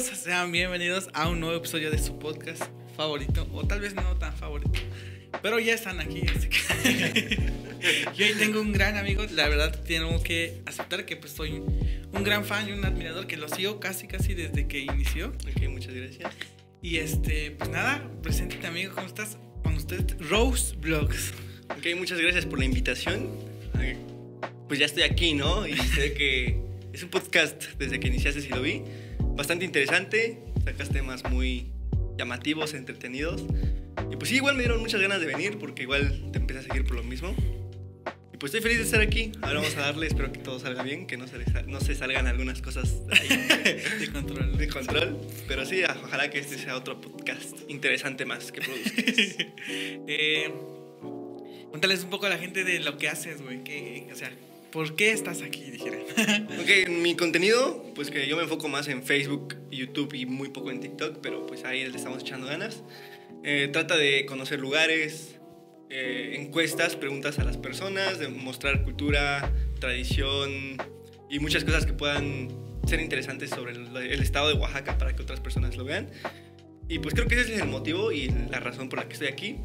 sean bienvenidos a un nuevo episodio de su podcast favorito, o tal vez no tan favorito, pero ya están aquí. Así que Yo hoy tengo un gran amigo, la verdad tengo que aceptar que pues soy un gran fan y un admirador que lo sigo casi casi desde que inició. Ok, muchas gracias. Y este, pues nada, preséntate amigo, ¿cómo estás? Con usted, Rose Vlogs. Ok, muchas gracias por la invitación. Pues ya estoy aquí, ¿no? Y sé que es un podcast desde que iniciaste, si lo vi. Bastante interesante. Sacas temas muy llamativos, entretenidos. Y pues sí, igual me dieron muchas ganas de venir porque igual te empecé a seguir por lo mismo. Y pues estoy feliz de estar aquí. Ahora vamos a darle, espero que todo salga bien, que no se, no salgan algunas cosas ahí De control. de control. Pero sí, ojalá que este sea otro podcast interesante más que produzcas. Eh, cuéntales un poco a la gente de lo que haces, güey. O sea, ¿por qué estás aquí? Dijera. Ok, mi contenido, pues que yo me enfoco más en Facebook, YouTube y muy poco en TikTok, pero pues ahí le estamos echando ganas. Eh, trata de conocer lugares, eh, encuestas, preguntas a las personas, de mostrar cultura, tradición y muchas cosas que puedan ser interesantes sobre el, el estado de Oaxaca para que otras personas lo vean. Y pues creo que ese es el motivo y la razón por la que estoy aquí.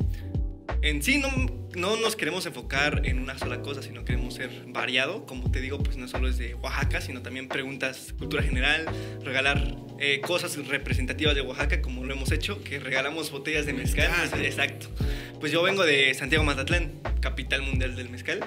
En sí no, no nos queremos enfocar en una sola cosa, sino queremos ser variado. Como te digo, pues no solo es de Oaxaca, sino también preguntas, cultura general, regalar eh, cosas representativas de Oaxaca, como lo hemos hecho, que regalamos botellas de mezcal. Mezcal. Exacto. Pues yo vengo de Santiago Mazatlán, capital mundial del mezcal.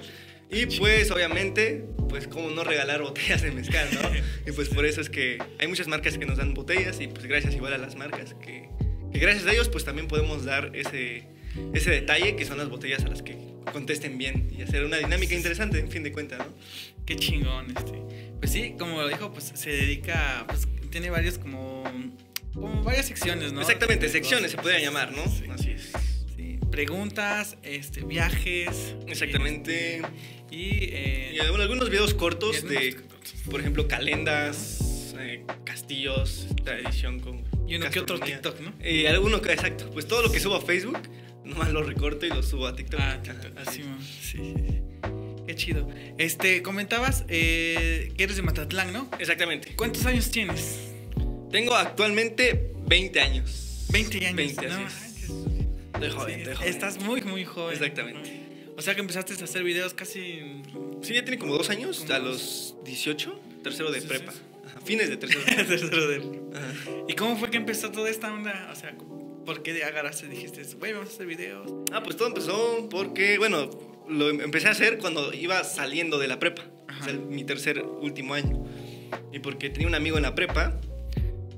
Y pues obviamente, pues cómo no regalar botellas de mezcal, ¿no? Y pues por eso es que hay muchas marcas que nos dan botellas y pues gracias igual a las marcas que, que gracias a ellos pues también podemos dar ese, ese detalle que son las botellas a las que contesten bien y hacer una dinámica interesante en fin de cuentas, ¿no? Qué chingón, este. Pues sí, como lo dijo, pues se dedica, pues tiene varios como, como varias secciones, ¿no? Exactamente, De secciones se cosas. podría llamar, ¿no? Sí. Así es. Sí, preguntas, este, viajes. Exactamente. Y, eh, Y bueno, algunos videos cortos de, algunos- por ejemplo, calendas, eh, castillos, tradición con y uno que otro. TikTok, ¿no? Y alguno que, exacto, pues todo lo que subo a Facebook, nomás lo recorto y lo subo a TikTok. Ah, TikTok, así sí, sí, sí, sí. Qué chido. Este, comentabas eh, que eres de Matatlán, ¿no? Exactamente. ¿Cuántos años tienes? Tengo actualmente 20 años. 20 años. 20, no así manches. es. Estoy joven, estoy joven. Estás muy, muy joven. Exactamente. O sea que empezaste a hacer videos casi. Sí, ya tiene como dos años, Como a los 18, tercero de Sí, prepa. sí, Ajá, fines de tercero de prepa. Tercero de- Ajá. ¿Y cómo fue que empezó toda esta onda? O sea, ¿por qué agarraste y dijiste, güey, vamos a hacer videos? Ah, pues todo empezó porque, bueno, lo em- empecé a hacer cuando iba saliendo de la prepa. O sea, mi tercer último año. Y porque tenía un amigo en la prepa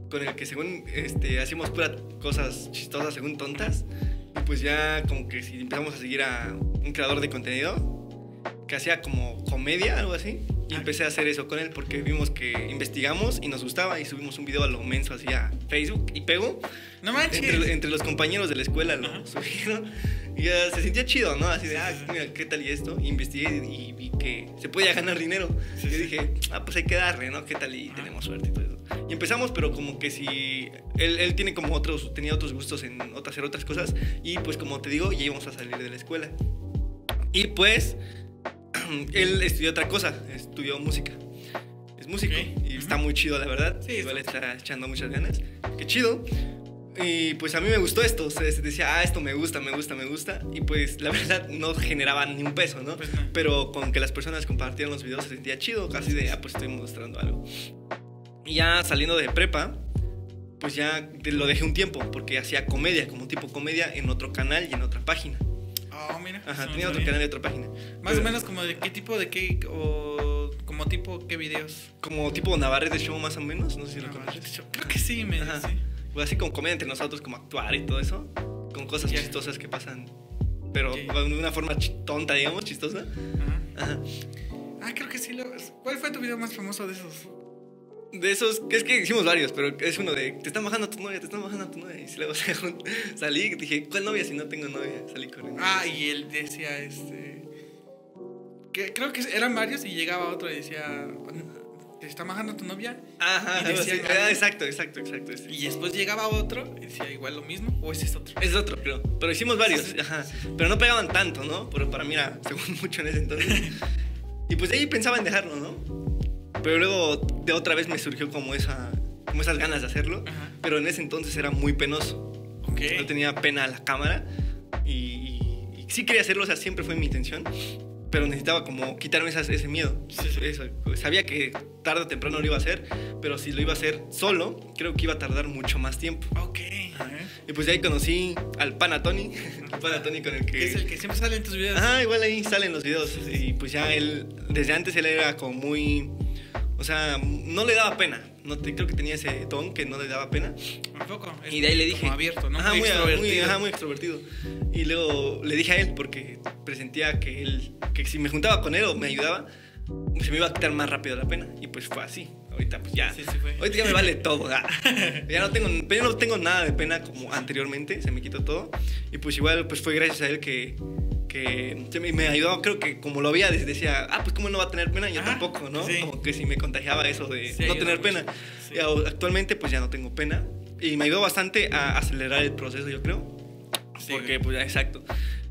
con el que según este, hacíamos puras cosas chistosas, según tontas. Y pues ya como que si empezamos a seguir a un creador de contenido que hacía como comedia, algo así. Y empecé a hacer eso con él porque vimos que investigamos y nos gustaba y subimos un video a lo menso así a Facebook y pegó. No manches. Entre, entre los compañeros de la escuela lo Ajá. subieron y ya se sentía chido, ¿no? Así de, ah, mira, ¿qué tal y esto? Y investigué y vi que se podía ganar dinero. Sí, y sí. dije, ah, pues hay que darle, ¿no? ¿Qué tal y Ajá. tenemos suerte y todo eso? Y empezamos, pero como que si... Él, él tiene como otros, tenía otros gustos en hacer otras cosas y pues como te digo, ya íbamos a salir de la escuela. Y pues, él estudió otra cosa, estudió música. Es músico y está muy chido, la verdad. Sí, Igual está- está echando muchas ganas. Qué chido. Y pues a mí me gustó esto, o sea, decía, ah, esto me gusta, me gusta, me gusta. Y pues la verdad no generaba ni un peso, ¿no? Pues no. Pero con que las personas compartieran los videos se sentía chido, casi de, ah, pues estoy mostrando algo. Y ya saliendo de prepa, pues ya lo dejé un tiempo, porque hacía comedia, como tipo comedia, en otro canal y en otra página. Oh, mira. Ajá, tenía otro canal y otra página. Más Pero o menos como de qué tipo de qué o como tipo qué videos. Como tipo Navarrete Show, más o menos, no sé si lo No, conoces. creo que sí, me Ajá. sí. Pues así como comedia entre nosotros, como actuar y todo eso, con cosas chistosas que pasan, pero de una forma tonta, digamos, chistosa. Ajá. Ajá. Ah, creo que sí lo. ¿Cuál fue tu video más famoso de esos? De esos, es que hicimos varios, pero es uno de, te están bajando a tu novia, te están bajando a tu novia. Y luego salí y dije, ¿cuál novia si no tengo novia? Salí corriendo. Ah, y él decía este que creo que eran varios y llegaba otro y decía, ¿te está bajando tu novia? Ajá, y decía algo. Ah, exacto, exacto, exacto. ese. Y después llegaba otro y decía igual lo mismo o ese es otro. Es otro, creo. Pero hicimos varios, Sí, sí, ajá. sí, sí. Pero no pegaban tanto, ¿no? Pero para mí era, según mucho en ese entonces. y pues de ahí pensaba en dejarlo, ¿no? Pero luego de otra vez me surgió como esa como esas ganas de hacerlo, Ajá. pero en ese entonces era muy penoso. Ok. No tenía pena a la cámara y, y- y sí quería hacerlo, o sea, siempre fue mi intención, pero necesitaba como quitarme esas- ese miedo. Sí, sí. Eso, sabía que tarde o temprano lo iba a hacer, pero si lo iba a hacer solo, creo que iba a tardar mucho más tiempo. Ok. Y pues de ahí conocí al pana Tony, el pana Tony con el que... Es el que siempre sale en tus videos. Ajá, igual ahí salen los videos. Y pues ya él, desde antes él era como muy. O sea, no le daba pena. No te, creo que tenía ese don que no le daba pena. Un poco. Es Y de ahí le como dije. abierto, ¿no? Ajá, muy, muy, muy, extrovertido. ajá, muy extrovertido. Y luego le dije a él, porque presentía que él, que si me juntaba con él o me ayudaba, se me iba a quitar más rápido la pena. Y pues fue así. Ahorita pues ya. Sí, sí fue. Ahorita ya me vale todo. ah. Ya no tengo, ya no tengo nada de pena como anteriormente. Se me quitó todo. Y pues igual pues fue gracias a él que que me, me ayudó, creo que como lo veía, decía, ah, pues cómo no va a tener pena, yo Ajá, tampoco, ¿no? sí. Como que si me contagiaba eso de Sí, no tener pena. Sí. Actualmente pues ya no tengo pena. Y me ayudó bastante a acelerar el proceso, yo creo. Sí, porque, pues, ya, exacto.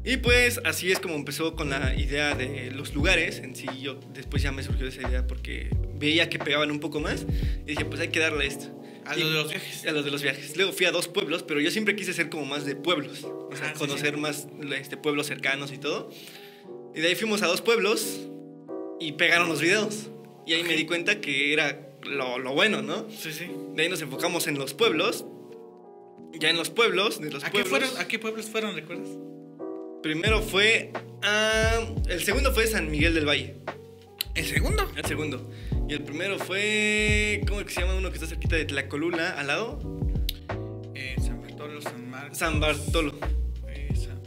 Y pues así es como empezó con la idea de los lugares. En sí, yo después ya me surgió esa idea porque veía que pegaban un poco más. Y dije, pues hay que darle esto. A Y- lo de los viajes. A los de los viajes. Luego fui a dos pueblos, pero yo siempre quise ser como más de pueblos. O sea, Ajá, sí, conocer sí. más este, pueblos cercanos y todo. Y de ahí fuimos a dos pueblos y pegaron los videos. Y ahí me Ok. di cuenta que era lo, lo bueno, ¿no? Sí, sí. De ahí nos enfocamos en los pueblos. Ya en los pueblos, de los ¿A qué, pueblos. fueron, ¿A qué pueblos fueron, recuerdas? Primero fue. a- el segundo fue San Miguel del Valle. ¿El segundo? El segundo. Y el primero fue. ¿Cómo es que se llama uno que está cerquita de Tlacolula, al lado? Eh, San Bartolo, San Marcos. San Bartolo. eh, San,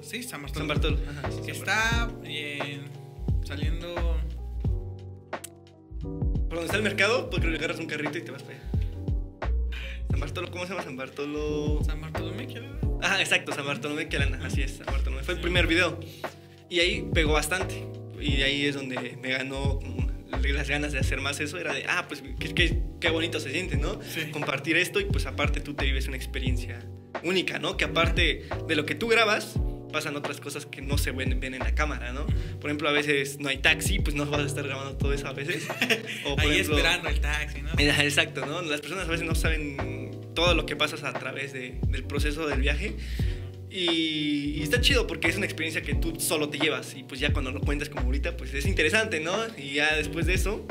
sí, San Bartolo. San Bartolo. Ajá, sí, Que San está eh, saliendo. Por donde está el mercado, pues creo que agarras un carrito y te vas para allá. San Bartolo, ¿cómo se llama San Bartolo? San Bartolomé, ¿qué era? Ajá, exacto, San Bartolomé Quelana, así es, San Bartolomé. Fue el primer video. Y ahí pegó bastante. Y ahí es donde me ganó las ganas de hacer más eso. Era de, ah, pues qué, qué- qué bonito se siente, ¿no? Sí. Compartir esto y pues aparte tú te vives una experiencia única, ¿no? Que aparte de lo que tú grabas, pasan otras cosas que no se ven, ven en la cámara, ¿no? Por ejemplo, a veces no hay taxi, pues no vas a estar grabando todo eso a veces. O por Ahí ejemplo, esperando el taxi, ¿no? Exacto, ¿no? Las personas a veces no saben todo lo que pasas a través de- del proceso del viaje. Y, y está chido porque es una experiencia que tú solo te llevas. Y pues ya cuando lo cuentas como ahorita, pues es interesante, ¿no? Y ya después de eso,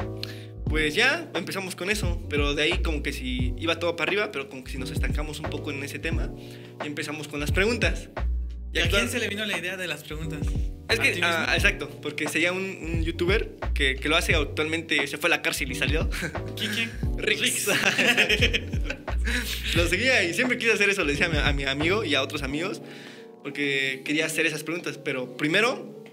pues ya empezamos con eso. Pero de ahí como que si iba todo para arriba, pero como que si nos estancamos un poco en ese tema, y empezamos con las preguntas. ¿Y a quién se le vino la idea de las preguntas? es ¿A que, ah, exacto, porque sería un, un youtuber que, que lo hace actualmente, se fue a la cárcel y salió. ¿Quién, quién? Rix. lo seguía y siempre quise hacer eso, le decía a mi, a mi amigo y a otros amigos, porque quería hacer esas preguntas. Pero primero,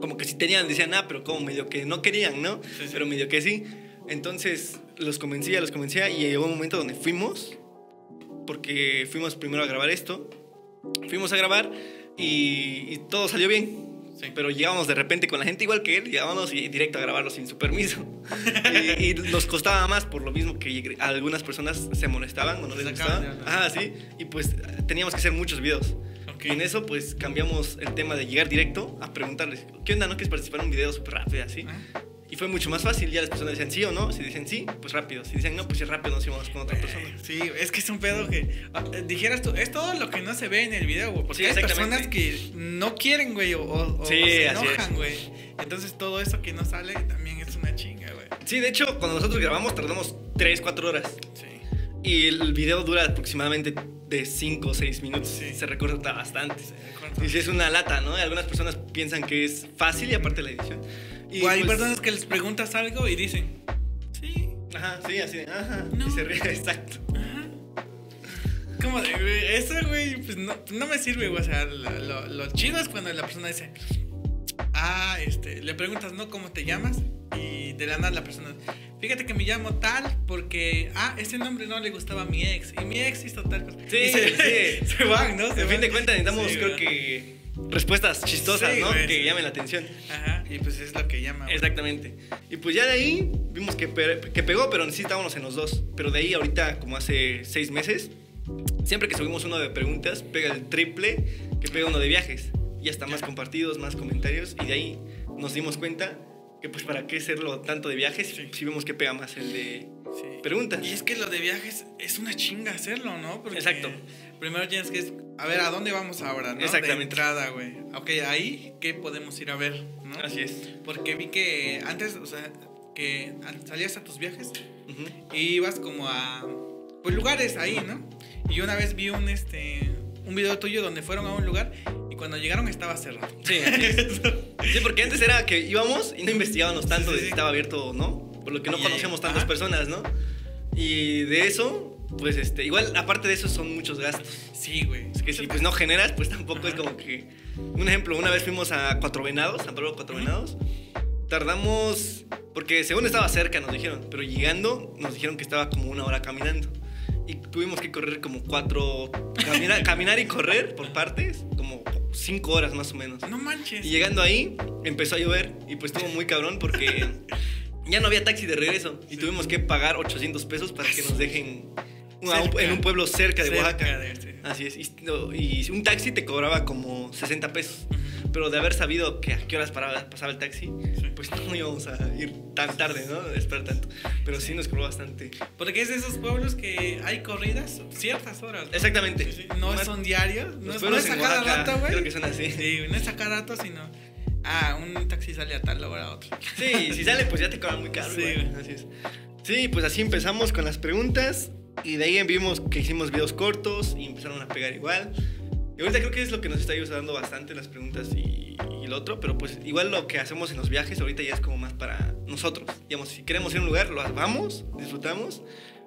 como que si tenían, decían, ah, pero como medio que no querían, ¿no? Sí, sí. Pero medio que sí. Entonces los convencía, los convencía y llegó un momento donde fuimos, porque fuimos primero a grabar esto, fuimos a grabar y, y todo salió bien. Sí. Pero llegábamos de repente con la gente igual que él, llegábamos y directo a grabarlo sin su permiso. y, y nos costaba más por lo mismo que algunas personas se molestaban o no les gustaba. Ajá, sí. Y pues teníamos que hacer muchos videos. Ok. Y en eso pues cambiamos el tema de llegar directo a preguntarles, ¿qué onda? ¿No quieres participar en un video súper rápido así? Ah. Y fue mucho más fácil, ya las personas decían sí o no, si dicen sí, pues rápido, si dicen no, pues sí rápido, nos íbamos con otra persona. Sí, es que es un pedo que ah, eh, dijeras tú, es todo lo que no se ve en el video, güey. Porque Sí, hay personas que no quieren, güey, o, o- o Sí, se así enojan, güey. Entonces todo eso que no sale también es una chinga, güey. Sí, de hecho, cuando nosotros grabamos tardamos 3, 4 horas. Sí. Y el video dura aproximadamente de 5 o 6 minutos. Sí. Se recorta bastante. corta. Y sí es una lata, ¿no? Algunas personas piensan que es fácil y aparte la edición. Y O hay pues- personas que les preguntas algo y dicen, sí, Ajá, sí, así de, ajá. No. Y se ríe, exacto. ajá. Como de, eso, güey, pues no, no me sirve, güey. O sea, lo, lo- lo chido es cuando la persona dice, ah, este, le preguntas, ¿no? ¿Cómo te llamas? Y de la nada la persona, fíjate que me llamo tal porque, ah, ese nombre no le gustaba a mi ex. Y mi ex hizo tal cosa. Sí, Y se, sí. se van, ¿no? Se En fin van. de cuentas necesitamos, Sí, creo que, respuestas chistosas, Sí, ¿no? güey, que llamen la atención. Ajá, y pues es lo que llama. güey. Exactamente. Y pues ya de ahí vimos que, pe- que pegó, pero sí estábamos en los dos. Pero de ahí ahorita, como hace seis meses, siempre que subimos uno de preguntas, pega el triple que pega uno de viajes. Y hasta más compartidos, más comentarios. Y de ahí nos dimos cuenta que pues para qué hacerlo tanto de viajes Sí. si vemos que pega más el de, Sí. preguntas. Y es que lo de viajes es una chinga hacerlo, ¿no? Porque Exacto. Primero tienes que. A ver, ¿a dónde vamos ahora, no? Exactamente. De entrada, güey. Ok, ahí, ¿qué podemos ir a ver, no? Así es. Porque vi que antes, o sea, que al- salías a tus viajes Ujú. y ibas como a. Pues lugares ahí, ¿no? Y yo una vez vi un, este. Un video tuyo donde fueron a un lugar y cuando llegaron estaba cerrado. Sí. Sí, porque antes era que íbamos y no investigábamos tanto Sí, de sí, si sí. estaba abierto o no, por lo que no conocíamos tantas ajá. personas, ¿no? Y de eso, pues este, igual aparte de eso son muchos gastos. Sí, güey. Es que si pues no generas, pues tampoco es Ajá. como que... Un ejemplo, una vez fuimos a Cuatro Venados, San Pedro Cuatro. Venados. Tardamos, porque según estaba cerca nos dijeron, pero llegando nos dijeron que estaba como una hora caminando. Y tuvimos que correr como cuatro, caminar, caminar y correr por partes, como cinco horas más o menos. No manches. Y llegando ahí, empezó a llover y pues estuvo muy cabrón porque ya no había taxi de regreso y tuvimos que pagar 800 pesos para que nos dejen Cerca. en un pueblo cerca de Cerca Oaxaca. de- sí. Así es. Y, no, y un taxi te cobraba como 60 pesos. Ujú. Pero de haber sabido que a qué horas paraba- pasaba el taxi, Sí. pues no íbamos a ir tan tarde, ¿no? A esperar tanto. Pero sí nos cobró bastante. Porque es de esos pueblos que hay corridas ciertas horas. ¿no? Exactamente. No Más- son diarios. No, es- no es a cada rato, güey. creo que son así. Sí, no es a cada rato, sino. Ah, un taxi sale a tal hora, otro. Sí, si sale, pues ya te cobran muy caro. Sí, güey. Así es. Sí, pues así empezamos con las preguntas. Y de ahí vimos que hicimos videos cortos y empezaron a pegar igual. Y ahorita creo que es lo que nos está ayudando bastante las preguntas y, y lo otro. Pero pues igual lo que hacemos en los viajes ahorita ya es como más para nosotros. Digamos, si queremos ir a un lugar, lo vamos, disfrutamos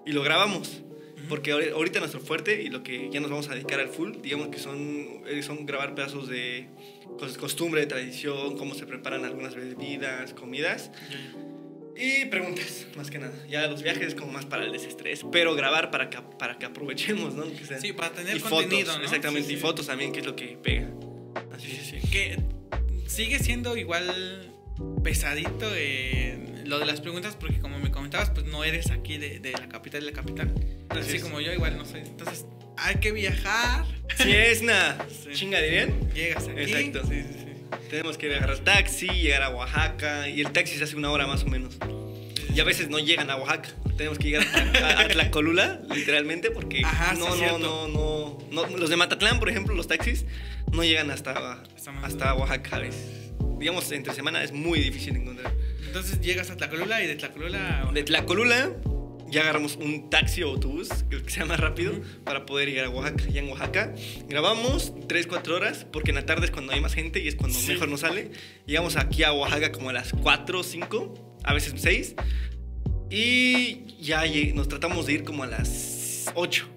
y lo grabamos. Porque ahori- ahorita nuestro fuerte y lo que ya nos vamos a dedicar al full, digamos que son, eh, son grabar pedazos de cos- costumbre, tradición, cómo se preparan algunas bebidas, comidas. Y preguntas, más que nada. Ya los viajes es como más para el desestrés, pero grabar para que, para que aprovechemos, ¿no? Que sea- Sí, para tener y contenido, fotos, ¿no? exactamente, Sí, y sí. fotos también, que es lo que pega. Así Sí, sí, sí. Que sigue siendo igual pesadito eh, lo de las preguntas, porque como me comentabas, pues no eres aquí de, de la capital de la capital. Así Así, como yo, igual no soy. Entonces, hay que viajar. Si es Sí. chinga, dirían. Llegas aquí. Exacto. Sí, sí, sí. Tenemos que agarrar taxi, llegar a Oaxaca, y el taxi se hace una hora más o menos. Y a veces no llegan a Oaxaca. Tenemos que llegar a, a Tlacolula, literalmente, porque Ajá, no, no, no, no, no- Los de Matatlán, por ejemplo, los taxis, no llegan hasta, hasta Oaxaca a veces. Digamos, entre semana es muy difícil encontrar. Entonces llegas a Tlacolula y de Tlacolula. De Tlacolula ya agarramos un taxi o autobús, que el que sea más rápido, para poder llegar a Oaxaca. Ya en Oaxaca grabamos 3, 4 horas, porque en la tarde es cuando hay más gente y es cuando Sí. mejor nos sale. Llegamos aquí a Oaxaca como a las 4, 5, a veces 6. Y ya nos tratamos de ir como a las 8.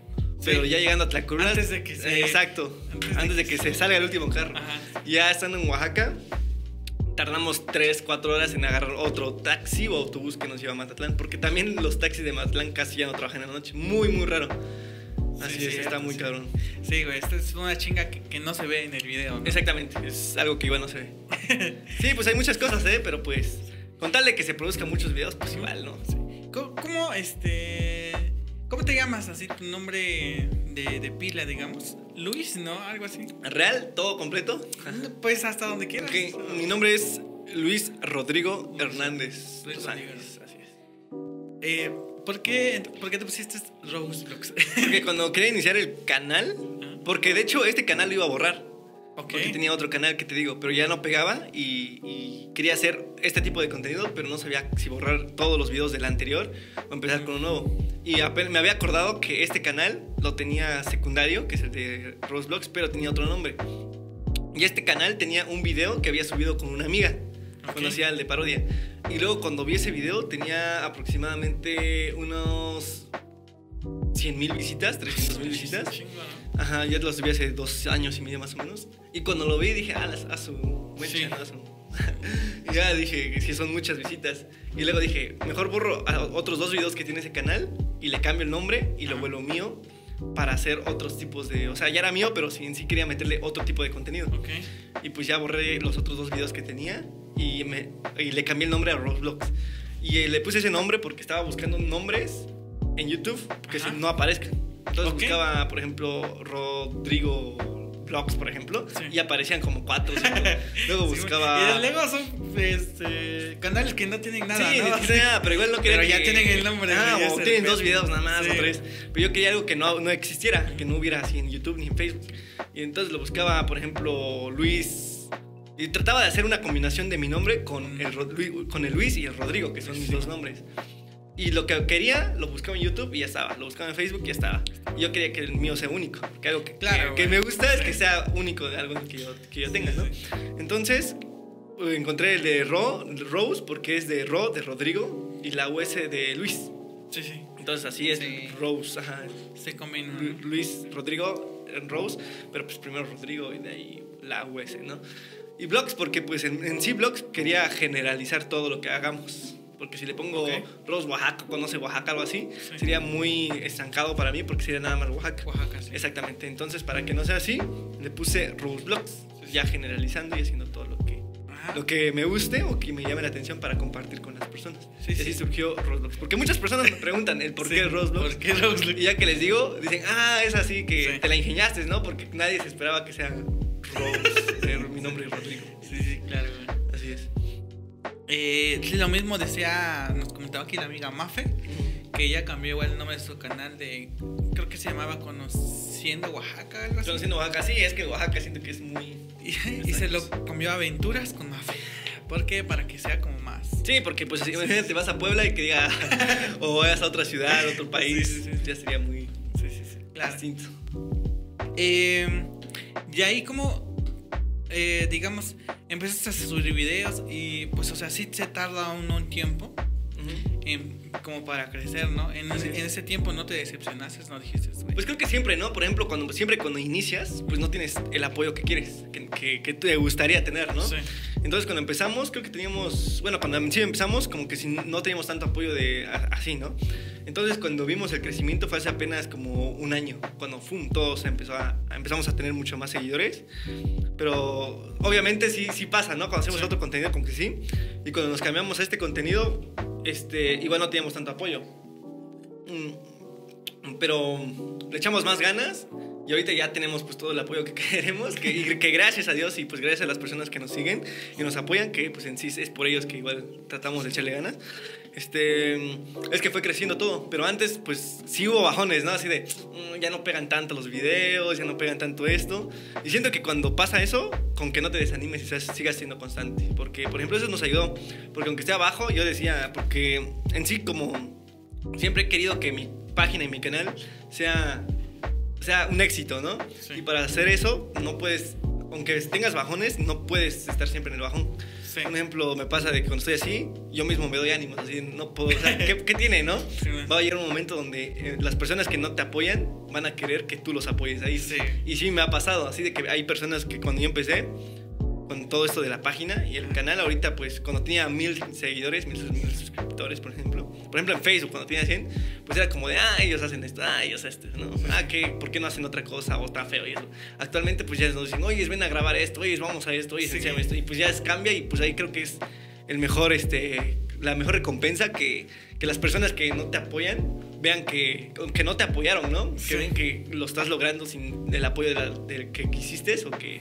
Pero Sí. ya llegando a Tlacolula. Antes de que se- Exacto. antes Antes, de de, que que se- se salga el último carro. Ajá. Ya estando en Oaxaca, tardamos 3, 4 horas en agarrar otro taxi o autobús que nos lleva a Matatlán, porque también los taxis de Matatlán casi ya no trabajan en la noche. Muy, muy raro. Así Sí, es, está muy sí. cabrón. Sí, güey, esta es una chinga que, que no se ve en el video. ¿no? Exactamente, es algo que igual no se ve. Sí, pues hay muchas cosas, ¿eh? Pero pues, con tal de que se produzcan muchos videos, pues igual, ¿no? ¿Cómo, cómo, este. ¿Cómo te llamas así? Tu nombre de, de pila, digamos. Luis, ¿no? Algo así. Real, todo completo. Pues hasta donde quieras. Ok, mi nombre es Luis Rodrigo Hernández. Luis Rodrigo. Así es. Eh, ¿por, qué, ¿Por qué te pusiste Rose? Porque cuando quería iniciar el canal, porque de hecho este canal lo iba a borrar. Porque tenía otro canal que te digo, pero ya no pegaba y, y quería hacer este tipo de contenido, pero no sabía si borrar todos los videos del anterior o empezar con uno nuevo. Y me había acordado que este canal lo tenía secundario, que es el de Rose Vlogs, pero tenía otro nombre. Y este canal tenía un video que había subido con una amiga, Ok. cuando hacía el de parodia. Y luego cuando vi ese video tenía aproximadamente unos 100 mil visitas, 300 mil visitas. Ajá, ya lo subí hace dos años y medio más o menos. Y cuando lo vi dije, ah, las- a su mecha, Sí. ¿no? A su- y ya dije que sí son muchas visitas. Y luego dije, mejor borro a- otros dos videos que tiene ese canal y le cambio el nombre y lo vuelvo mío para hacer otros tipos de... O sea, ya era mío, pero sí, en sí quería meterle otro tipo de contenido. Ok. Y pues ya borré los otros dos videos que tenía y, me, y le cambié el nombre a Roblox. Y le puse ese nombre porque estaba buscando nombres en YouTube que Ajá. no aparezcan. Entonces Ok. buscaba, por ejemplo, Rodrigo blogs, por ejemplo, Sí. y aparecían como cuatro. cinco. Luego Sí, buscaba. Y luego son este, canales que no tienen nada. sí, ¿no? ni tiene nada, pero igual no quería Pero ya que- tienen el nombre, Ah, o tienen dos videos nada más Sí. o tres. Pero yo quería algo que no, no existiera, que no hubiera así en YouTube ni en Facebook. Y entonces lo buscaba, por ejemplo, Luis. Y trataba de hacer una combinación de mi nombre con el, Luis- con el Luis y el Rodrigo, que son mis dos nombres. Y lo que quería, lo buscaba en YouTube y ya estaba. Lo buscaba en Facebook y ya estaba. Yo quería que el mío sea único. Que algo que, Claro, que, que me gusta es que sea único de algo que yo, que yo tenga, ¿no? sí. Entonces, eh, encontré el de Ro, Rose, porque es de Ro, de Rodrigo, y la US de Luis. Sí, sí. Entonces, así es Sí. Rose, ajá. Se. Lu- Luis, Rodrigo, eh, Rose, pero pues primero Rodrigo y de ahí la US, ¿no? Y blogs, porque pues en, en sí blogs quería generalizar todo lo que hagamos. Porque si le pongo Ok. Rose Oaxaca, conoce Oaxaca, algo así, Sí. sería muy estancado para mí porque sería nada más Oaxaca. Oaxaca, sí. Exactamente. Entonces, para que no sea así, le puse Rose Blogs, ya generalizando y haciendo todo lo que, Ajá. lo que me guste o que me llame la atención para compartir con las personas. Sí, y así sí. surgió Roblox. Porque muchas personas me preguntan el por Sí, qué Roblox. ¿Por qué Roblox? Y ya que les digo, dicen, ah, es así que Sí. te la ingeniaste, ¿no? Porque nadie se esperaba que sea Rose, de mi nombre es Rodrigo. Sí, sí, claro. Eh, sí, lo mismo decía, nos comentaba aquí la amiga Mafe, que ella cambió igual el nombre de su canal de, creo que se llamaba Conociendo Oaxaca, algo así. Conociendo Oaxaca, sí, es que Oaxaca siento que es muy... Y, y se lo cambió a Aventuras con Mafe. ¿Por qué? Para que sea como más. Sí, porque pues imagínate, vas a Puebla y que diga, o vayas a otra ciudad, otro país, Sí, sí, sí. ya sería muy Sí, sí, sí. Claro. distinto. Eh, y ahí como, eh, digamos, empezaste a subir videos y pues, o sea, sí se tarda aún un tiempo en- como para crecer, ¿no? En, ese tiempo no te decepcionaste, no dijiste, güey. Pues creo que siempre, ¿no? Por ejemplo, cuando siempre cuando inicias, pues no tienes el apoyo que quieres, que, que, que te gustaría tener, ¿no? Sí. Entonces cuando empezamos, creo que teníamos, bueno, cuando sí empezamos, como que no teníamos tanto apoyo de así, ¿no? Entonces cuando vimos el crecimiento fue hace apenas como un año, cuando fum, todos empezó a, a- empezamos a tener mucho más seguidores, pero obviamente sí, sí pasa, ¿no? Cuando hacemos Sí. otro contenido como que sí, y cuando nos cambiamos a este contenido, este, igual no teníamos tanto apoyo. Mm, pero le echamos más ganas y ahorita ya tenemos pues todo el apoyo que queremos que, que gracias a Dios y pues gracias a las personas que nos siguen y nos apoyan que pues en sí es por ellos que igual tratamos de echarle ganas. Este es que fue creciendo todo pero antes pues sí hubo bajones no así de "Mm, ya no pegan tanto los videos ya no pegan tanto esto y siento que cuando pasa eso con que no te desanimes y seas- sigas siendo constante. Porque por ejemplo eso nos ayudó porque aunque esté abajo yo decía porque en sí como siempre he querido que mi página y mi canal sea, sea un éxito, ¿no? Sí. Y para hacer eso, no puedes, aunque tengas bajones, no puedes estar siempre en el bajón. Sí. Un ejemplo me pasa de que cuando estoy así, yo mismo me doy ánimos, así, no puedo, o sea, ¿qué, qué tiene, no? Sí. Va a llegar un momento donde eh, las personas que no te apoyan van a querer que tú los apoyes ahí. Y sí me ha pasado, así de que hay personas que cuando yo empecé, con todo esto de la página y el canal ahorita pues cuando tenía mil seguidores, mil, mil suscriptores por ejemplo, por ejemplo en Facebook cuando tenía 100, pues era como de, ah, ellos hacen esto, ah, ellos esto, ¿no? Ah, ¿qué? ¿por qué no hacen otra cosa o está feo y eso? Actualmente pues ya nos dicen, oye, ven a grabar esto, oye, vamos a esto, oye, Sí. esto y pues ya es, cambia y pues ahí creo que es el mejor, este, la mejor recompensa que, que las personas que no te apoyan vean que, que no te apoyaron, ¿no? Sí. Que ven que lo estás logrando sin el apoyo de la- del que quisiste o que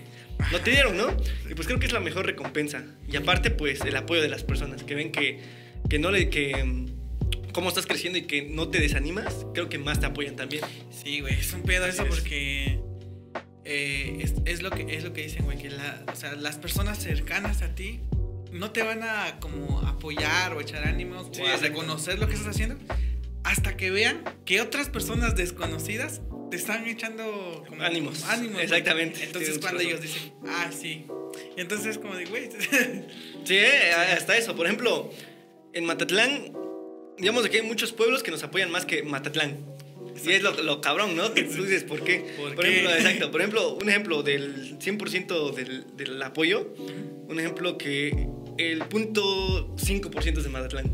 no te dieron, ¿no? Y pues creo que es la mejor recompensa. Y aparte, pues el apoyo de las personas que ven que, que no le. que mm, cómo estás creciendo y que no te desanimas, creo que más te apoyan también. Sí, güey, es un pedo Así eso es. porque eh, es, es lo que es lo que dicen, güey, que la- o sea, las personas cercanas a ti no te van a como apoyar o echar ánimos Sí, o a reconocer lo que estás haciendo hasta que vean que otras personas desconocidas te están echando como Ánimos. ánimos. Exactamente. Entonces cuando razón. ellos dicen, "Ah, sí." Y entonces es como de, güey, Sí, eh, hasta eso. Por ejemplo, en Matatlán, digamos de que hay muchos pueblos que nos apoyan más que Matatlán. Y es lo, lo cabrón, ¿no? Que tú dices, ¿por qué? ¿Por Por qué? ejemplo, exacto. Por ejemplo, un ejemplo del 100% del, del apoyo. Un ejemplo que el punto 5% es de Matatlán.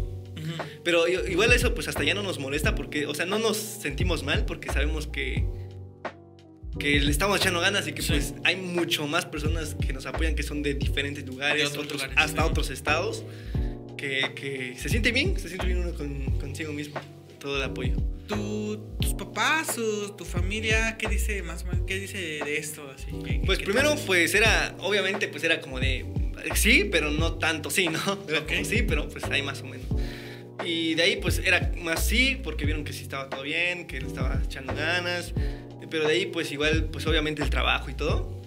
Pero igual eso pues hasta ya no nos molesta porque, o sea, no nos sentimos mal porque sabemos que que le estamos echando ganas y que Sí. pues hay mucho más personas que nos apoyan que son de diferentes lugares, De otros otros, lugares, hasta sí. otros estados, que, que se siente bien, se siente bien uno con- consigo mismo. todo el apoyo. ¿Tu, ¿Tus papás o tu familia qué dice más o menos, qué dice de esto? Así, ¿Qué- Pues qué primero, pues era, obviamente, pues era como de, sí, pero no tanto sí, ¿no? Era Ok. como sí, pero pues ahí más o menos. Y de ahí, pues era más sí, porque vieron que sí estaba todo bien, que le estaba echando ganas. Pero de ahí, pues igual, pues obviamente el trabajo y todo.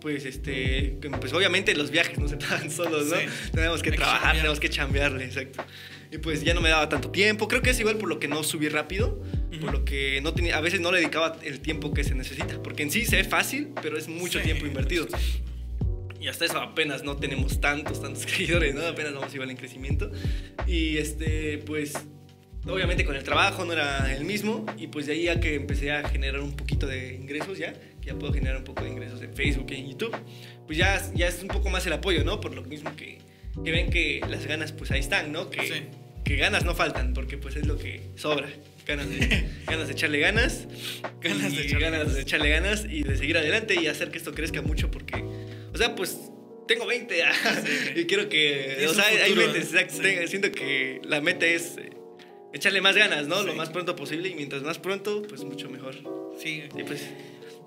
Pues este, que, pues obviamente los viajes no se pagan solos, ¿no? Sí. Tenemos que Hay que trabajar, chambear. tenemos que chambearle, exacto. Y pues ya no me daba tanto tiempo. Creo que es igual por lo que no subí rápido, por Ujú. lo que no tenía, a veces no le dedicaba el tiempo que se necesita. Porque en sí se ve fácil, pero es mucho Sí, tiempo invertido. Y hasta eso apenas no tenemos tantos, tantos seguidores, ¿no? Apenas vamos igual en crecimiento. Y este, pues, obviamente con el trabajo no era el mismo. Y pues de ahí ya que empecé a generar un poquito de ingresos ya, que ya puedo generar un poco de ingresos en Facebook y en YouTube, pues ya, ya es un poco más el apoyo, ¿no? Por lo mismo que, que ven que las ganas pues ahí están, ¿no? Que, Sí. que ganas no faltan, porque pues es lo que sobra. Ganas de, ganas de echarle ganas, Ganas de echarle ganas ganas. de echarle ganas y de seguir adelante y hacer que esto crezca mucho porque, o sea, pues tengo 20 ah, y quiero que, o sea, hay futuro, ¿eh? exacto, Sí. siento que la meta es eh, echarle más ganas, ¿no? Lo más pronto posible y mientras más pronto, pues mucho mejor. Sí. Sí, pues,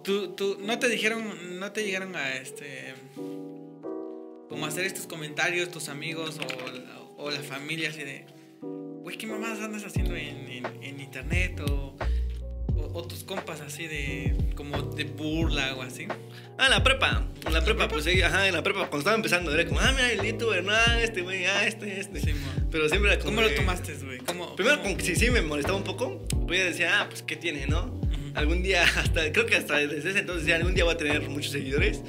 ¿Tú, tú, no te dijeron, no te llegaron a este. como hacer estos comentarios tus amigos o, o la familia así de. Güey, ¿qué mamás andas haciendo en, en, en internet? O, o, o tus compas así de. como de burla o así. ah, la prepa, en la prepa, pues sí, ajá, en la prepa cuando estaba empezando era como, ah, mira, el youtuber, no, ah, este güey, ah, este, este. Sí. Pero siempre era como ¿Cómo lo tomaste, güey? ¿Cómo, Primero, cómo- como sí, sí me molestaba un poco. Pues yo decía, ah, pues, ¿qué tiene, no? Ujú. Algún día, hasta, creo que hasta desde ese entonces, ya algún día voy a tener muchos seguidores.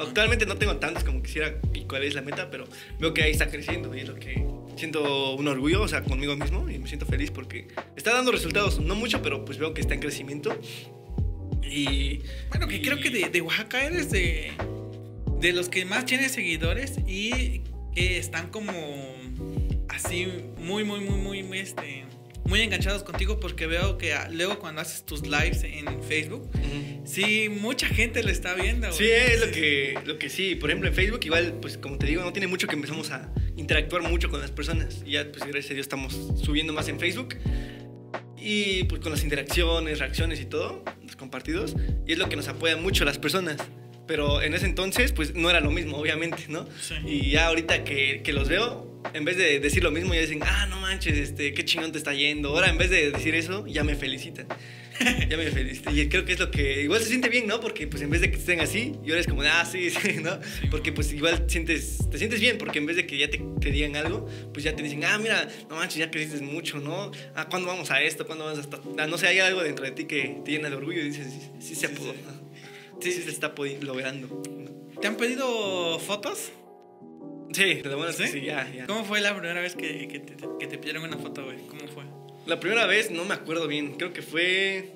Actualmente no tengo tantos como quisiera y cuál es la meta, pero veo que ahí está creciendo y es lo que siento un orgullo, o sea, conmigo mismo y me siento feliz porque está dando resultados, no mucho, pero pues veo que está en crecimiento. Y Bueno, que creo que de, de Oaxaca eres de, de los que más tienes seguidores y que están como así muy, muy, muy, muy, muy, este, muy enganchados contigo porque veo que ah, luego cuando haces tus lives en Facebook, sí, mucha gente lo está viendo. Sí, es lo que, lo que sí. Por ejemplo, en Facebook, igual, pues como te digo, no tiene mucho que empezamos a interactuar mucho con las personas. Y ya, pues gracias a Dios, estamos subiendo más en Facebook. Y pues con las interacciones, reacciones y todo, los compartidos. Y es lo que nos apoya mucho a las personas. Pero en ese entonces, pues no era lo mismo, obviamente, ¿no? Sí. Y ya ahorita que, que los veo, en vez de decir lo mismo, ya dicen, ah, no manches, este, qué chingón te está yendo. Ahora, en vez de decir eso, ya me felicitan. ya me felicitan. Y creo que es lo que igual se siente bien, ¿no? Porque pues en vez de que estén así, y ahora es como, ah, sí, sí, ¿no? Sí, porque pues igual sientes, te sientes bien, porque en vez de que ya te, te digan algo, pues ya te dicen, ah, mira, no manches, ya creciste mucho, ¿no? Ah, ¿cuándo vamos a esto? ¿Cuándo vamos a esto? Ah, no sé, hay algo dentro de ti que te llena de orgullo y dices, sí, sí, se pudo. sí. Sí, sí, se está logrando. ¿Te han pedido fotos? Sí, lo bueno es que ¿Sí? ya, ya. ¿Cómo fue la primera vez que, que te, que te pidieron una foto, güey? ¿Cómo fue? La primera vez no me acuerdo bien, creo que fue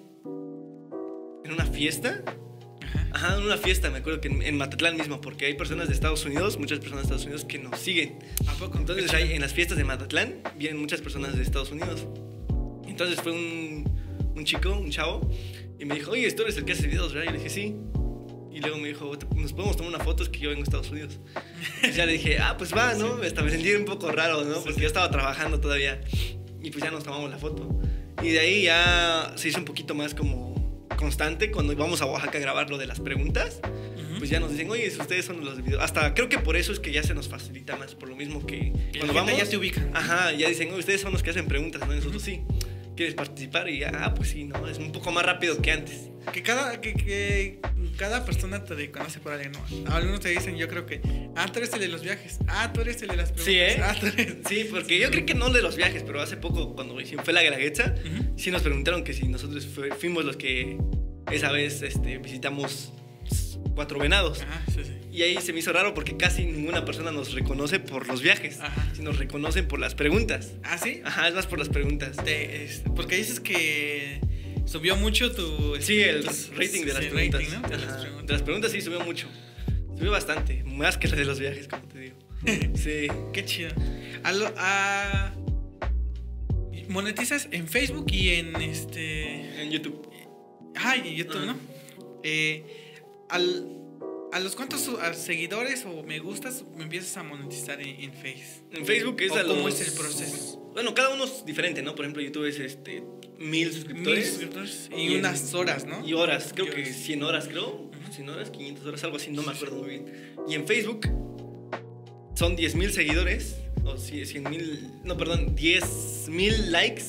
en una fiesta. Ajá. Ajá, en una fiesta, me acuerdo que en, en Matatlán mismo, porque hay personas de Estados Unidos, muchas personas de Estados Unidos que nos siguen. ¿A poco? Entonces hay, en las fiestas de Matatlán vienen muchas personas de Estados Unidos. Entonces fue un, un chico, un chavo, y me dijo, oye, tú eres el que hace videos, ¿verdad? Y le dije, sí. Y luego me dijo, ¿nos podemos tomar una foto? Es que yo vengo de Estados Unidos. Y ya le dije, ah, pues va, ¿no? Hasta me sentí un poco raro, ¿no? Sí, Porque sí. yo estaba trabajando todavía. Y pues ya nos tomamos la foto. Y de ahí ya se hizo un poquito más como constante cuando íbamos a Oaxaca a grabar lo de las preguntas. Ujú. Pues ya nos dicen, oye, si ustedes son los de video. Hasta creo que por eso es que ya se nos facilita más, por lo mismo que Que cuando vamos. ya te ubica. Ajá, ya dicen, oye, ustedes son los que hacen preguntas, ¿no? Nosotros sí. ¿Quieres participar? Y ya, ah, pues sí, ¿no? Es un poco más rápido que antes. Que cada, que, que cada persona te reconoce por alguien, ¿no? Algunos te dicen, yo creo que, ah, tú eres el de los viajes. Ah, tú eres el de las preguntas. Sí, ¿eh? Ah, tú eres... Sí, porque yo creo que no de los viajes, pero hace poco, cuando fue la Graguetza, Ujú. sí nos preguntaron que si nosotros fuimos los que esa vez este, visitamos cuatro venados. Ajá, sí, sí. Y ahí se me hizo raro porque casi ninguna persona nos reconoce por los viajes, Ajá. sino nos reconocen por las preguntas. ¿Ah, sí? Ajá, es más por las preguntas. Te- es- porque dices que subió mucho tu... Sí, el tus- rating de las sí, el preguntas. rating, ¿no? De las preguntas. de las preguntas sí subió mucho. Subió bastante, más que la de los viajes, como te digo. Sí. Qué chido. A lo- a- monetizas en Facebook y en este... En YouTube. Ah, y en YouTube. ¿no? Eh, al, ¿A los a seguidores o me gustas me empiezas a monetizar en, en Face? En Facebook es ¿O a los... cómo es el proceso? Bueno, cada uno es diferente, ¿no? Por ejemplo, YouTube es este mil Mil suscriptores. suscriptores y, Y unas horas, ¿no? Y horas, creo Y que horas. 100 horas, creo. 100 horas, 500 horas, algo así, no me acuerdo muy bien. Y en Facebook son 10 mil seguidores, o 100 mil, no, perdón, 10 mil likes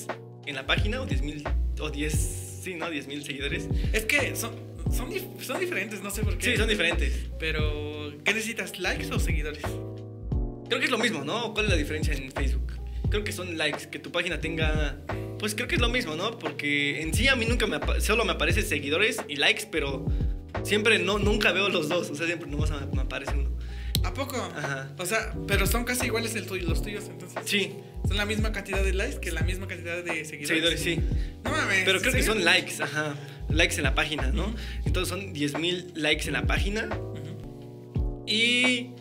en la página, o 10 mil, o 10, sí, ¿no? 10 mil seguidores. Es que son, son, dif- son diferentes, no sé por qué. Sí, son diferentes. Pero, ¿qué necesitas? ¿Likes o seguidores? Creo que es lo mismo, ¿no? ¿Cuál es la diferencia en Facebook? Creo que son likes, que tu página tenga... Pues creo que es lo mismo, ¿no? Porque en sí a mí nunca me... Solo me aparecen seguidores y likes, pero siempre no, nunca veo los dos. O sea, siempre nomás me aparece uno. ¿A poco? Ajá. O sea, pero son casi iguales el tuyo, los tuyos, entonces. Sí, Son la misma cantidad de likes que la misma cantidad de seguidores. seguidores, sí. No mames. Pero creo ¿en que son likes, ajá. Likes en la página, ¿no? Entonces son 10.000 likes en la página. Y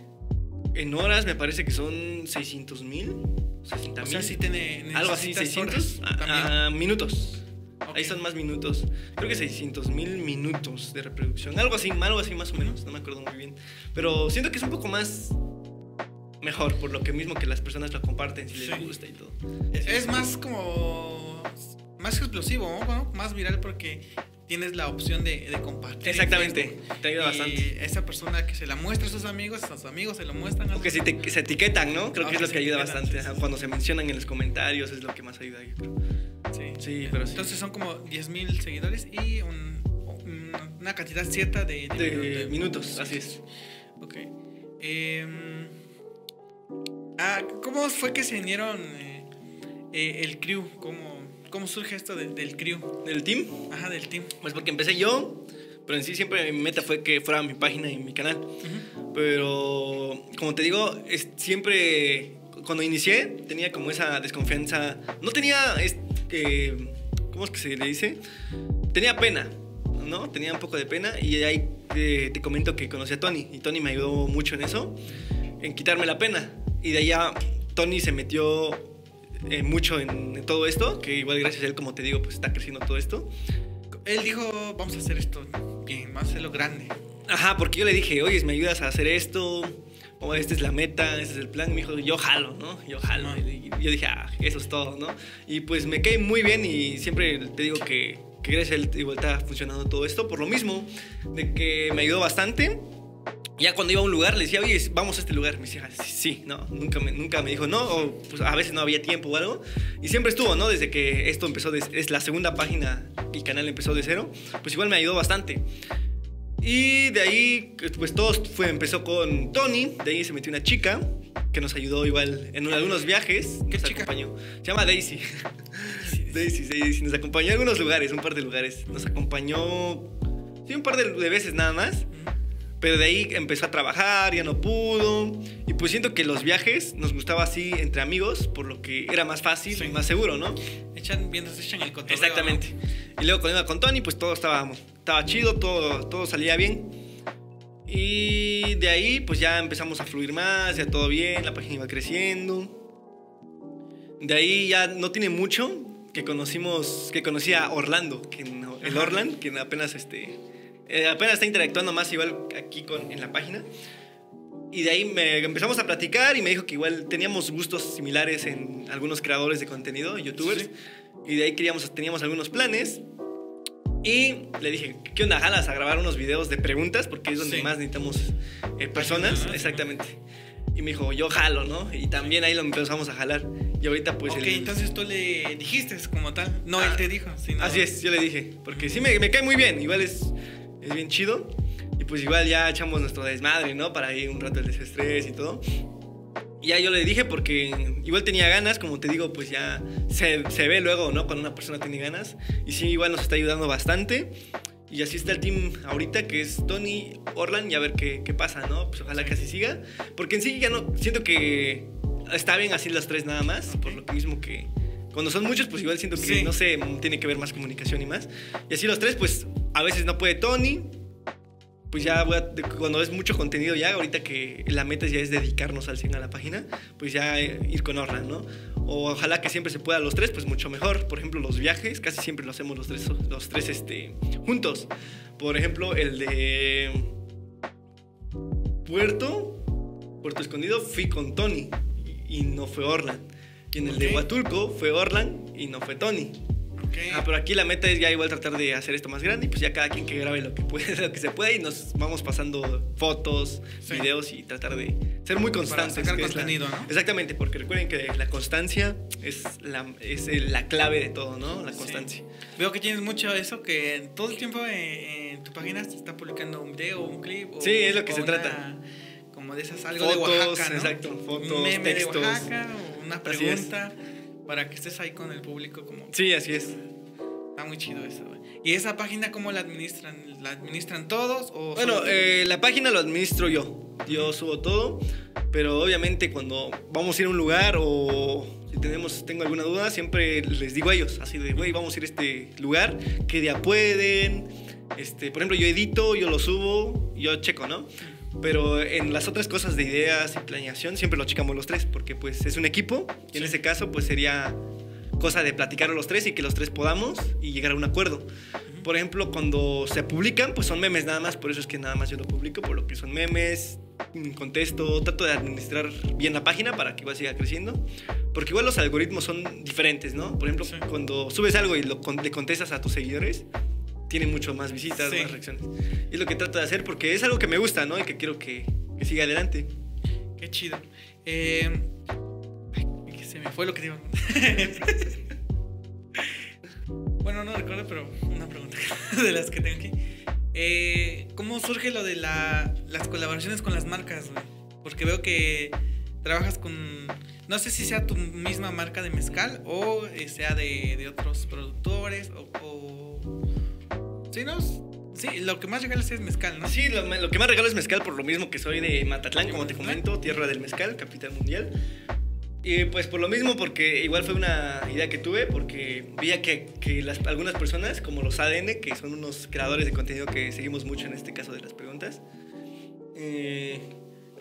en horas me parece que son 600 mil. 60 O sea, mil. sí tiene. Algo así, necesitas 600 horas también. a- a minutos. Ahí son más minutos. Creo que 600 mil minutos de reproducción. Algo así, algo así más o menos. No me acuerdo muy bien. Pero siento que es un poco más mejor, por lo que mismo que las personas lo comparten si les Sí. gusta y todo. Es, es más como. Más explosivo, ¿no? Más viral porque tienes la opción de, de compartir. en Exactamente, te ayuda y bastante. esa persona que se la muestra a sus amigos, a sus amigos se lo muestran a O que sus- se, te- se etiquetan, ¿no? Creo que es lo que ayuda bastante. sí, ajá. sí, Cuando se mencionan en los comentarios es lo que más ayuda, yo creo. Sí. Sí, pero sí. Entonces son como 10.000 seguidores y un- un- una cantidad cierta de, de De minutos, así es. Ok. Em, ah, ¿Cómo fue que se unieron eh, eh, el crew? ¿Cómo, ¿Cómo surge esto de- del crew? ¿Del team? Ajá, del team. Pues porque empecé yo, pero en sí siempre mi meta fue que fuera mi página y mi canal. Pero, como te digo, es, siempre, cuando inicié, tenía como esa desconfianza. No tenía, es- eh, ¿cómo es que se le dice? Tenía pena, ¿no? Tenía un poco de pena y ahí eh, te comento que conocí a Tony y Tony me ayudó mucho en eso, en quitarme la pena. Y de allá Tony se metió eh, mucho en, en todo esto, que igual gracias a él, como te digo, pues está creciendo todo esto. Él dijo, vamos a hacer esto bien, vamos a hacerlo grande. Ajá, porque yo le dije, oye, ¿me ayudas a hacer esto? O esta es la meta, este es el plan. Me dijo, yo jalo, ¿no? Yo jalo. Y yo dije, ah, eso es todo, ¿no? Y pues me cae muy bien y siempre te digo que, que gracias a él igual está funcionando todo esto. Por lo mismo, de que me ayudó bastante. Ya cuando iba a un lugar le decía, oye, vamos a este lugar. Me decía, sí, sí, no. Nunca me, nunca me dijo no, o pues a veces no había tiempo o algo. Y siempre estuvo, ¿no? Desde que esto empezó, de- es la segunda página el canal empezó de cero, pues igual me ayudó bastante. Y de ahí, pues todo fue, empezó con Tony, de ahí se metió una chica que nos ayudó igual en algunos viajes. ¿Qué nos chica? acompañó. Se llama Daisy. Daisy, Daisy, nos acompañó a algunos lugares, un par de lugares. Nos acompañó, sí, un par de, de veces nada más. Pero de ahí empezó a trabajar, ya no pudo. Y pues siento que los viajes nos gustaba así entre amigos, por lo que era más fácil Sí. y más seguro, ¿no? Echan, mientras echan el cotorreo. Exactamente. Y luego cuando iba con Tony, pues todo estaba, estaba chido, todo, todo salía bien. Y de ahí, pues ya empezamos a fluir más, ya todo bien, la página iba creciendo. De ahí ya no tiene mucho que conocimos, que conocí a Orlando, que no- el. Orland, que apenas este, eh, apenas está interactuando más igual aquí con, en la página. Y de ahí me empezamos a platicar y me dijo que igual teníamos gustos similares en algunos creadores de contenido, youtubers. Sí. Y de ahí queríamos, teníamos algunos planes. Y le dije, ¿qué onda? ¿Jalas a grabar unos videos de preguntas? Porque es donde Sí. más necesitamos eh, personas. Exactamente. Y me dijo, yo jalo, ¿no? Y también ahí lo empezamos a jalar. Y ahorita pues... ok, el- entonces tú le dijiste como tal. No, Ah, él te dijo. sino- Así es, yo le dije. Porque sí me, me cae muy bien. Igual es, es bien chido. Y pues igual ya echamos nuestro desmadre, ¿no? Para ir un rato el desestrés y todo. Y ya yo le dije porque igual tenía ganas, como te digo, pues ya se, se ve luego, ¿no? Cuando una persona tiene ganas. Y sí, igual nos está ayudando bastante. Y así está el team ahorita, que es Tony, Orlan, y a ver qué, qué pasa, ¿no? Pues ojalá que así siga. Porque en sí ya no, siento que está bien así las tres nada más, por lo mismo que... Cuando son muchos, pues igual siento que, Sí. no sé, tiene que ver más comunicación y más. Y así los tres, pues a veces no puede Tony. Pues ya voy a- de- cuando es mucho contenido ya, ahorita que la meta ya es dedicarnos al 100 a la página, pues ya eh, ir con Orlan, ¿no? O ojalá que siempre se pueda los tres, pues mucho mejor. Por ejemplo, los viajes, casi siempre lo hacemos los tres, los tres este, juntos. Por ejemplo, el de Puerto, Puerto Escondido, fui con Tony y, no fue Orlan. Y en el de. Huatulco fue Orlan y no fue Tony. Ok. Ah, pero aquí la meta es ya igual tratar de hacer esto más grande y pues ya cada quien que grabe lo que puede, lo que se pueda y nos vamos pasando fotos, Sí. videos y tratar de ser muy constantes. sacar que es la- contenido, ¿no? Exactamente, porque recuerden que la constancia es la, es la clave de todo, ¿no? La Sí. constancia. Veo que tienes mucho eso, que todo el tiempo en, en tu página se está publicando un video, un clip. O, Sí, es lo que se una- trata. Como de esas, algo Fotos, de Oaxaca, ¿no? exacto, fotos, un meme textos. de Oaxaca una pregunta para que estés ahí con el público como... Sí, así es. Está muy chido eso, güey. ¿Y esa página cómo la administran? ¿La administran todos o Bueno, eh, la página lo administro yo. Yo subo todo, pero obviamente cuando vamos a ir a un lugar o si tenemos, tengo alguna duda, siempre les digo a ellos, así de, güey, vamos a ir a este lugar, ¿qué día pueden? Este, por ejemplo, yo edito, yo lo subo, yo checo, ¿no? Pero en las otras cosas de ideas y planeación siempre lo checamos los tres, porque pues es un equipo y en ese caso pues sería cosa de platicar los tres y que los tres podamos y llegar a un acuerdo. Por ejemplo, cuando se publican, pues son memes nada más, por eso es que nada más yo lo publico, por lo que son memes, contesto, trato de administrar bien la página para que igual siga creciendo, porque igual los algoritmos son diferentes, ¿no? Por ejemplo, Sí. cuando subes algo y lo, le contestas a tus seguidores, tiene mucho más visitas, Sí. más reacciones. Y es lo que trato de hacer porque es algo que me gusta, ¿no? Y que quiero que, que siga adelante. Qué chido. Eh, ay, se me fue lo que digo. bueno, no recuerdo, pero una pregunta de las que tengo aquí. Eh, ¿Cómo surge lo de la- las colaboraciones con las marcas, güey? Porque veo que trabajas con... No sé si sea tu misma marca de mezcal o eh, sea de, de otros productores o... o- Sí, ¿no? Sí, lo que más regalas es mezcal, ¿no? Sí, lo, lo que más regalo es mezcal por lo mismo que soy de Matatlán, como te comento, tierra del mezcal, capital mundial. Y pues por lo mismo, porque igual fue una idea que tuve, porque veía que, que las, algunas personas, como los ADN, que son unos creadores de contenido que seguimos mucho en este caso de las preguntas, eh,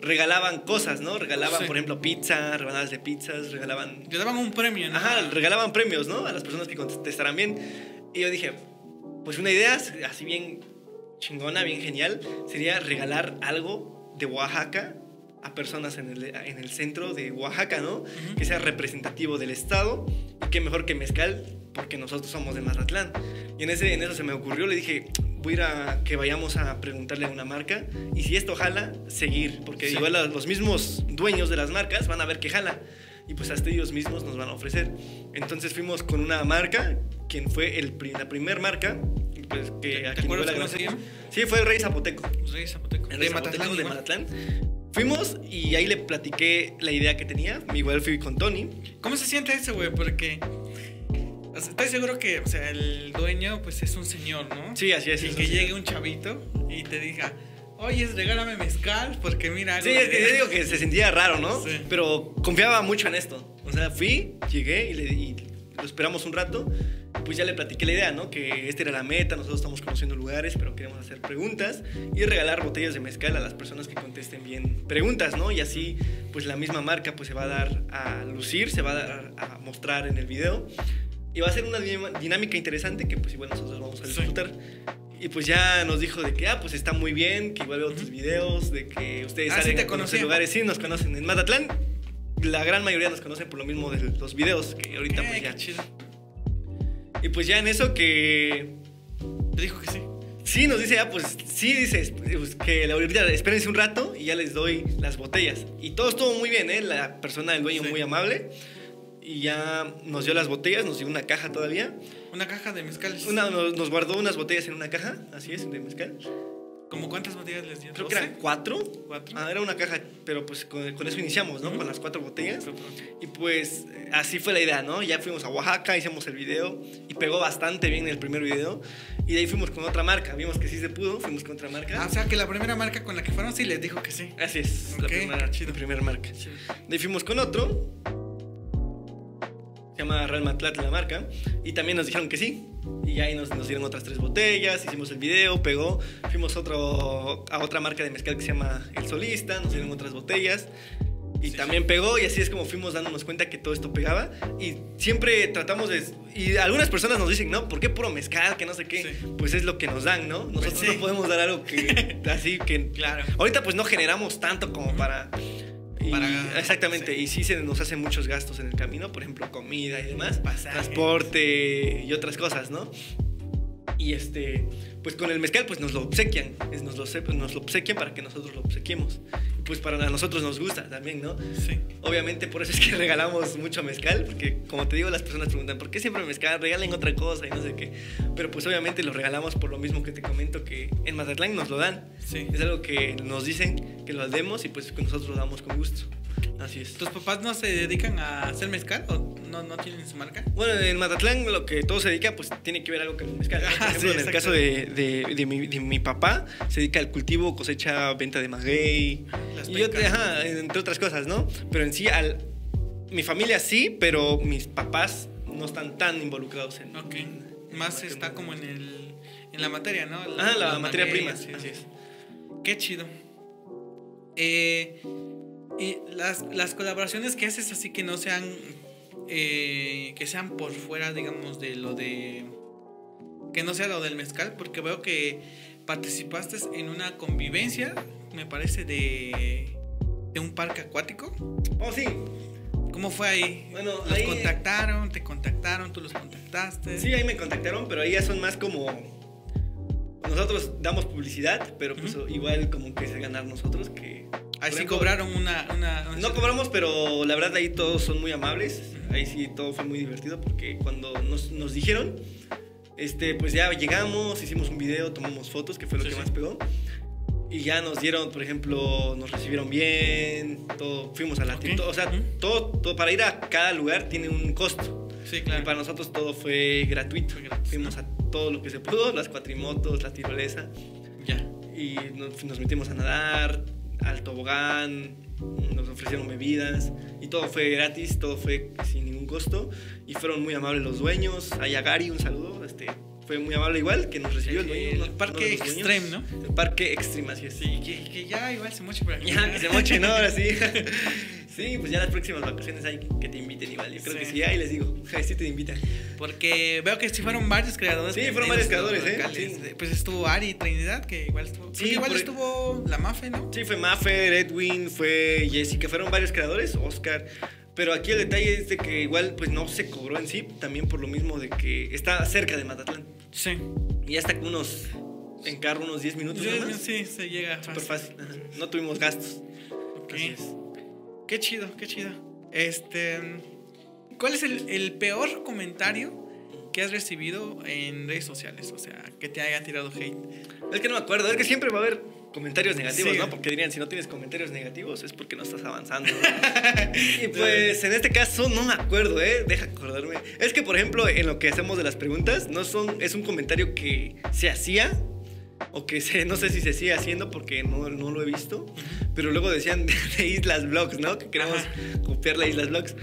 regalaban cosas, ¿no? Regalaban, Sí. por ejemplo, pizza, rebanadas de pizzas, regalaban Le daban un premio, ¿no? Ajá, regalaban premios, ¿no? A las personas que contestaran bien. Y yo dije, pues una idea así bien chingona, bien genial, sería regalar algo de Oaxaca a personas en el, en el centro de Oaxaca, ¿no? Que sea representativo del estado y qué mejor que mezcal porque nosotros somos de Mazatlán. Y en, ese, en eso se me ocurrió, le dije, voy a ir a que vayamos a preguntarle a una marca y si esto jala, seguir, porque Sí. igual los mismos dueños de las marcas van a ver que jala y pues hasta ellos mismos nos van a ofrecer. Entonces fuimos con una marca, quien fue el, la primer marca, pues que ¿Te a quien acuerdas igual cómo se agradecemos. llama? Sí, fue Rey Zapoteco. Rey Zapoteco. El De Rey. Zapoteco de igual. Mazatlán. Fuimos y ahí le platiqué la idea que tenía. Igual fui con Tony. ¿Cómo se siente eso, güey? Porque o sea, estoy seguro que, o sea, el dueño, pues es un señor, ¿no? Sí, así es. Y es que llegue un chavito y te diga, oye, regálame mezcal, porque mira. Sí, es que yo digo que se sentía raro, ¿no? Sí. Pero confiaba mucho en esto. O sea, fui, llegué y, le, y lo esperamos un rato. Pues ya le platiqué la idea, ¿no? Que esta era la meta, nosotros estamos conociendo lugares, pero queremos hacer preguntas y regalar botellas de mezcal a las personas que contesten bien preguntas, ¿no? Y así, pues la misma marca pues se va a dar a lucir, se va a dar a mostrar en el video. Y va a ser una dinámica interesante que pues igual nosotros vamos a Sí. Y pues ya nos dijo de que, ah, pues está muy bien, que igual veo tus videos, de que ustedes Ah, sí salen conocer conocían. lugares. Sí, nos conocen en Mazatlán. La gran mayoría nos conocen por lo mismo de los videos, que ahorita Eh, pues ya. chido. Y pues ya en eso que... Te dijo que sí. Sí, nos dice, ah, pues sí, dices, pues, que la ahorita espérense un rato y ya les doy las botellas. Y todo estuvo muy bien, ¿eh? La persona del dueño Sí. muy amable. Y ya nos dio las botellas, nos dio una caja todavía. Una caja de mezcales. Una, nos, nos guardó unas botellas en una caja, así es, de mezcal. ¿Cómo cuántas botellas les dio? Creo que eran cuatro. ¿Cuatro? Ah, era una caja, pero pues con, con eso iniciamos, ¿no? Ujú. Con las cuatro botellas. Y pues eh, así fue la idea, ¿no? Ya fuimos a Oaxaca, hicimos el video y pegó bastante bien el primer video. Y de ahí fuimos con otra marca, vimos que sí se pudo, fuimos con otra marca. Ah, o sea, que la primera marca con la que fueron sí les dijo que sí. Así es, la primera, chido. la primera marca. De ahí fuimos con otro, se llama Real Matlat la marca, y también nos dijeron que sí. Y ahí nos, nos dieron otras tres botellas, hicimos el video, pegó. Fuimos otro, a otra marca de mezcal que se llama El Solista, nos dieron otras botellas. Y Sí, también pegó y así es como fuimos dándonos cuenta que todo esto pegaba. Y siempre tratamos de... Y algunas personas nos dicen, no, ¿por qué puro mezcal? Que no sé qué. Sí. Pues es lo que nos dan, ¿no? Nosotros sí. no podemos dar algo que así que... Claro. Ahorita pues no generamos tanto como para Y- Para- exactamente, sí. y sí se nos hacen muchos gastos en el camino, por ejemplo, comida y demás, Pasajes. transporte y otras cosas, ¿no? Y este, pues con el mezcal, pues nos lo obsequian, es- nos lo, se- nos lo obsequian para que nosotros lo obsequiemos. Pues para nosotros nos gusta también, ¿no? Sí. Obviamente por eso es que regalamos mucho mezcal, porque como te digo, las personas preguntan, ¿por qué siempre mezcal? Regalen otra cosa y no sé qué. Pero pues obviamente lo regalamos por lo mismo que te comento, que en Mazatlán nos lo dan. Sí. Es algo que nos dicen que lo demos y pues que nosotros lo damos con gusto. Así es. ¿Tus papás no se dedican a hacer mezcal o no, no tienen su marca? Bueno, en Mazatlán lo que todo se dedica, pues tiene que ver algo con el mezcal. ¿no? Por Ah, ejemplo, sí, en el caso de, de- de mi, de mi papá, se dedica al cultivo, cosecha, venta de maguey Las y ajá, entre otras cosas, ¿no? Pero en sí, al, mi familia sí, pero mis papás no están tan involucrados en. Ok. en- Más está como en el en la materia, ¿no? Ah, la materia prima, sí. así es. Qué chido. Eh, y las, las colaboraciones que haces así que no sean eh, que sean por fuera, digamos, de lo de que no sea lo del mezcal, porque veo que participaste en una convivencia, me parece de de un parque acuático. Oh, sí. ¿Cómo fue ahí? Bueno, ¿Los ahí- contactaron? ¿Te contactaron? ¿Tú los contactaste? Sí, ahí me contactaron, pero ahí ya son más como. Nosotros damos publicidad, pero pues igual como que es ganar nosotros que. Ahí sí cobraron una... una, una- No cobramos, pero la verdad ahí todos son muy amables. Ahí sí todo fue muy divertido porque cuando nos, nos dijeron, este, pues ya llegamos, hicimos un video, tomamos fotos, que fue lo Sí, que sí. más pegó. Y ya nos dieron, por ejemplo, nos recibieron bien, todo, fuimos a la Ok. to- o sea, todo, todo, para ir a cada lugar tiene un costo. Sí, Y claro. para nosotros todo fue gratuito. Fue gratis, Fuimos a todo lo que se pudo, las cuatrimotos, la tirolesa Ya. y nos, nos metimos a nadar, al tobogán, nos ofrecieron bebidas y todo fue gratis, todo fue sin ningún costo y fueron muy amables los dueños. A Yagari un saludo, este, fue muy amable igual que nos recibió el dueño. El uno parque. Extreme, ¿no? El parque Extreme, así es. Sí, que, que ya igual se moche por aquí. Ya, que se mochen ahora sí. Sí, pues ya las próximas vacaciones hay que te inviten igual. Yo creo que Sí. ahí les digo, sí te invitan. Porque veo que sí fueron varios creadores. Sí, fueron varios creadores, ¿eh? Sí. Pues estuvo Ari Trinidad, que igual estuvo. Sí, igual por- estuvo la Mafe, ¿no? Sí, fue Maffer, Edwin, fue Jessica, fueron varios creadores, Oscar. Pero aquí el detalle es de que igual pues no se cobró en sí, también por lo mismo de que está cerca de Matatlán. Sí. Y está como unos, en carro unos 10 minutos Sí, nada más. sí, se llega Súper fácil. No tuvimos gastos. Ok. Qué chido, qué chido. Este. ¿Cuál es el, el peor comentario que has recibido en redes sociales? O sea, que te haya tirado hate. Es que no me acuerdo, es que siempre va a haber comentarios negativos, Sí. ¿no? Porque dirían, si no tienes comentarios negativos es porque no estás avanzando. ¿no? y pues en este caso no me acuerdo, ¿eh? Deja acordarme. Es que, por ejemplo, en lo que hacemos de las preguntas, no son, es un comentario que se hacía o que se, no sé si se sigue haciendo porque no, no lo he visto, pero luego decían de Islas Blogs, ¿no? Que queremos Ajá. copiar la Islas Blogs.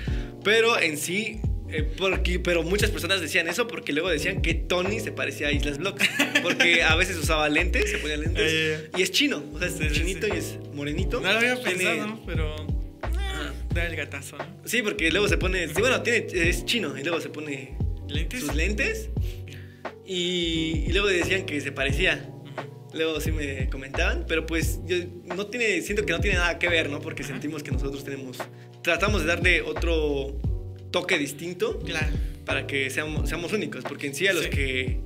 Pero en sí, eh, porque, pero muchas personas decían eso porque luego decían que Tony se parecía a Islas Blogs. Porque a veces usaba lentes, se ponía lentes. Eh, y es chino, o sea, es Sí, chinito sí. y es morenito. No lo había Tiene- pensado, pero. Ajá. Da el gatazo, ¿no? Sí, porque luego se pone. Sí, bueno, tiene, es chino y luego se pone ¿Lentes? sus lentes. Y, y luego decían que se parecía. Luego sí me comentaban, pero pues yo no tiene, siento que no tiene nada que ver, ¿no? Porque sentimos que nosotros tenemos, tratamos de darle otro toque distinto Claro. para que seamos, seamos únicos, porque en sí a los Sí. que,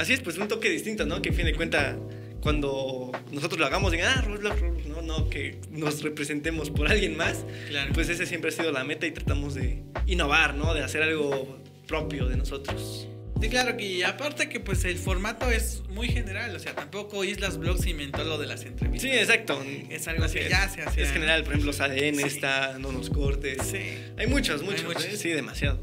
así es, pues un toque distinto, ¿no? Que a fin de cuenta cuando nosotros lo hagamos, digan, ah, Roblox, Roblox, no, no, que nos representemos por alguien más, Claro. pues ese siempre ha sido la meta y tratamos de innovar, ¿no? De hacer algo propio de nosotros. Sí, claro, que y aparte que pues el formato es muy general, o sea, tampoco Islas Blogs inventó lo de las entrevistas. Sí, exacto. Es algo Así que es. ya se hacía. Es general, por ejemplo, los ADN Sí. está, no nos cortes. Sí, Hay muchos, muchos. muchos. ¿eh? Sí, demasiado.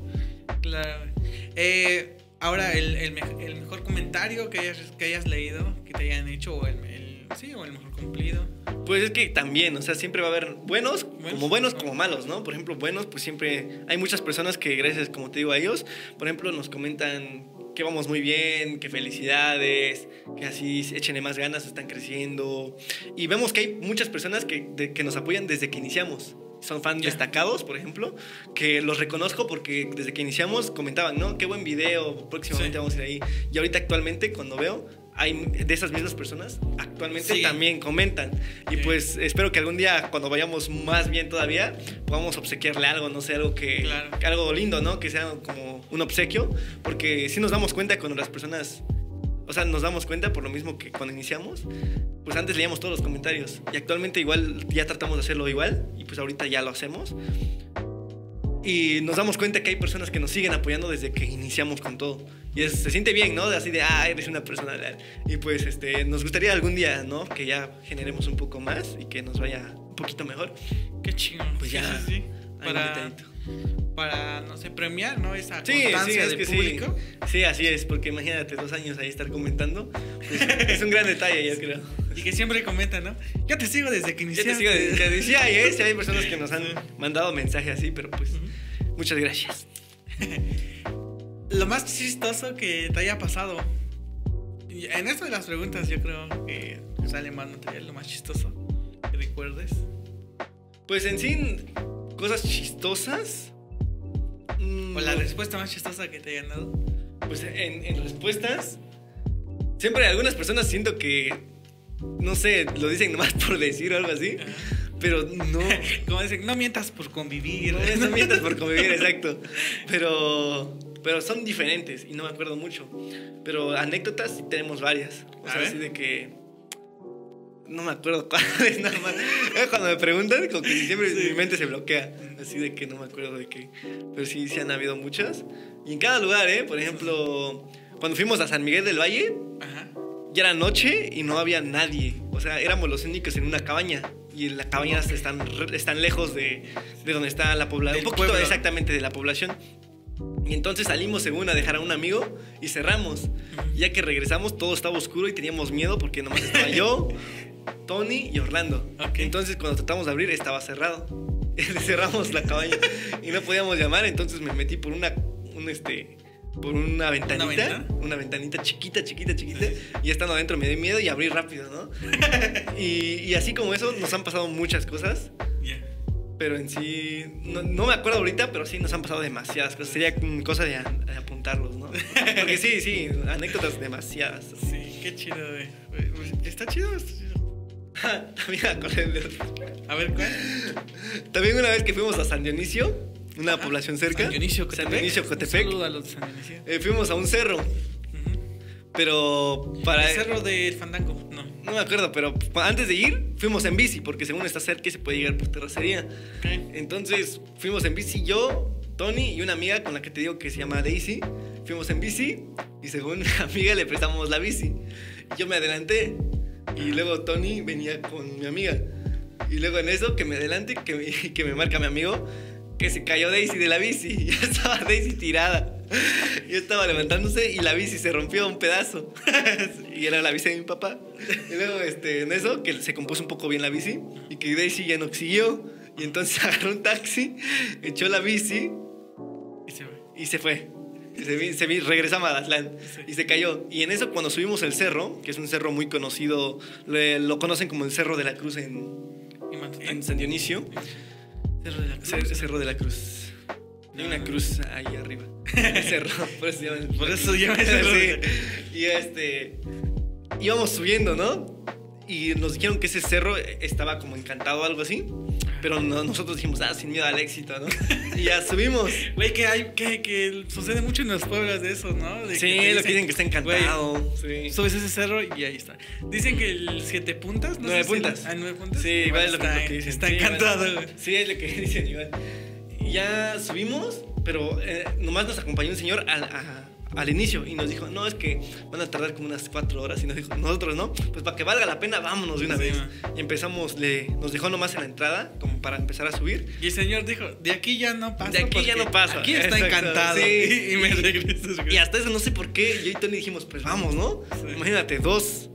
claro. Eh, ahora, el, el me- el mejor comentario que hayas, que hayas leído, que te hayan hecho, o el, el- sí, o el mejor cumplido. Pues es que también, o sea, siempre va a haber buenos, Buenos. como buenos como malos, ¿no? Por ejemplo, buenos, pues siempre hay muchas personas que gracias, como te digo, a ellos, por ejemplo, nos comentan que vamos muy bien, que felicidades, que así échenle más ganas, están creciendo. Y vemos que hay muchas personas que, de- que nos apoyan desde que iniciamos. Son fans Ya. destacados, por ejemplo, que los reconozco porque desde que iniciamos comentaban, ¿no? Qué buen video, próximamente Sí. vamos a ir ahí. Y ahorita actualmente, cuando veo, hay de esas mismas personas actualmente Sí. también comentan. Y Sí. pues espero que algún día, cuando vayamos más bien todavía, podamos obsequiarle algo, no sé, algo que, Claro. algo lindo, ¿no? Que sea como un obsequio, porque si nos damos cuenta cuando las personas, o sea, nos damos cuenta por lo mismo que cuando iniciamos, pues antes leíamos todos los comentarios y actualmente igual ya tratamos de hacerlo igual y pues ahorita ya lo hacemos. Y nos damos cuenta que hay personas que nos siguen apoyando desde que iniciamos con todo. Y es- se siente bien, ¿no? De así de, ah, eres una persona leal. Y pues este, nos gustaría algún día, ¿no? Que ya generemos un poco más y que nos vaya un poquito mejor. Qué chingón. Pues ya, sí, sí. Hay un Para, detallito. Para, no sé, premiar, ¿no? Esa Sí, sí, constancia es del que público. sí. Sí, así es, porque imagínate dos años ahí estar comentando. pues, es un gran detalle, yo creo. Y que siempre comentan, ¿no? Yo te sigo desde que iniciaste. te sigo de- que decía, hay, ¿eh? Sí, hay personas que nos han mandado mensajes así, pero pues muchas gracias. Lo más chistoso que te haya pasado. En esto de las preguntas, yo creo que sale más material, lo más chistoso que recuerdes. Pues en sí, cosas chistosas. mm, O la respuesta más chistosa que te hayan dado. Pues en, en respuestas, siempre algunas personas siento que, no sé, lo dicen nomás por decir o algo así, pero no. Como dicen, no mientas por convivir. No, no mientas por convivir, exacto. Pero, pero son diferentes y no me acuerdo mucho. Pero anécdotas sí tenemos varias. O sea, así de que. No me acuerdo cuáles, nada más. Cuando me preguntan, como que siempre Sí. mi mente se bloquea. Así de que no me acuerdo de qué. Pero sí, sí han habido muchas. Y en cada lugar, ¿eh? Por ejemplo, cuando fuimos a San Miguel del Valle, Ajá. ya era noche y no había nadie. O sea, éramos los únicos en una cabaña. Y las cabañas están, están lejos de, de donde está la población. Un poquito pueblo. exactamente de la población. Y entonces salimos según a dejar a un amigo y cerramos. Ya que regresamos, todo estaba oscuro y teníamos miedo porque nomás estaba yo, Tony y Orlando. Ok. Entonces cuando tratamos de abrir estaba cerrado. Cerramos la cabaña y no podíamos llamar, entonces me metí por una, un este, por una ventanita, ventana? una ventanita chiquita, chiquita, chiquita, y estando adentro me dio miedo y abrí rápido, ¿no? y, y así como eso, nos han pasado muchas cosas, Ya. pero en sí, no, no me acuerdo ahorita, pero sí nos han pasado demasiadas cosas. Sería cosa de, a- de apuntarlos, ¿no? Porque sí, sí, anécdotas demasiadas. Sí, qué chido, güey. Está chido, está chido. También A ver, ¿cuál? También una vez que fuimos a San Dionisio, una Ajá. población cerca. San Dionisio, San Cotepec. Dionisio, Un Cotepec. saludo a los de San Dionisio. Eh, fuimos a un cerro, pero para... El cerro del Fandango, no. No me acuerdo, pero antes de ir fuimos en bici, porque según está cerca y se puede llegar por terracería. Entonces fuimos en bici yo, Tony y una amiga con la que te digo que se llama Daisy. Fuimos en bici y según mi amiga le prestamos la bici. Yo me adelanté y luego Tony venía con mi amiga. Y luego en eso que me adelante, que me, que me marca mi amigo, que se cayó Daisy de la bici. Ya estaba Daisy tirada. Yo estaba levantándose y la bici se rompió a un pedazo. y era la bici de mi papá. Y luego este, en eso, que se compuso un poco bien la bici y que Daisy ya no siguió. Y entonces agarró un taxi, echó la bici Y se y se fue. Se, se regresó a Mazatlán Sí. y se cayó. Y en eso, cuando subimos el cerro, que es un cerro muy conocido, le- lo conocen como el Cerro de la Cruz en, San Dionisio. Cerro de la Cruz. Cer- Cerro de la Cruz. Hay una No. cruz ahí arriba. El cerro. Por eso Por eso llama el cerro Sí. Y este. Íbamos subiendo, ¿no? Y nos dijeron que ese cerro estaba como encantado o algo así. Pero no- nosotros dijimos, ah, sin miedo al éxito, ¿no? Y ya subimos. Güey, que hay, que, que sucede mucho en los pueblos de eso, ¿no? De Sí, te lo que dicen que está encantado. Sí. subes ese cerro y ahí está. Dicen que el siete puntas, ¿no? Nueve sé si- puntas. Ah, nueve puntas. Sí, igual es lo que- está, que dicen. Está Sí, encantado, güey. Sí, es lo que dicen igual. Y ya subimos, pero eh, nomás nos acompañó un señor a- al inicio y nos dijo, no, es que van a tardar como unas cuatro horas. Y nos dijo, nosotros, ¿no? Pues para que valga la pena, vámonos de una Sí, vez. Y empezamos, le, nos dejó nomás en la entrada, como para empezar a subir. Y el señor dijo, de aquí ya no pasa. De aquí ya no pasa. Aquí está Exacto, encantado. sí. Y me regresas. Y hasta eso no sé por qué. Yo y Tony dijimos, pues vamos, ¿no? Sí. Imagínate, dos,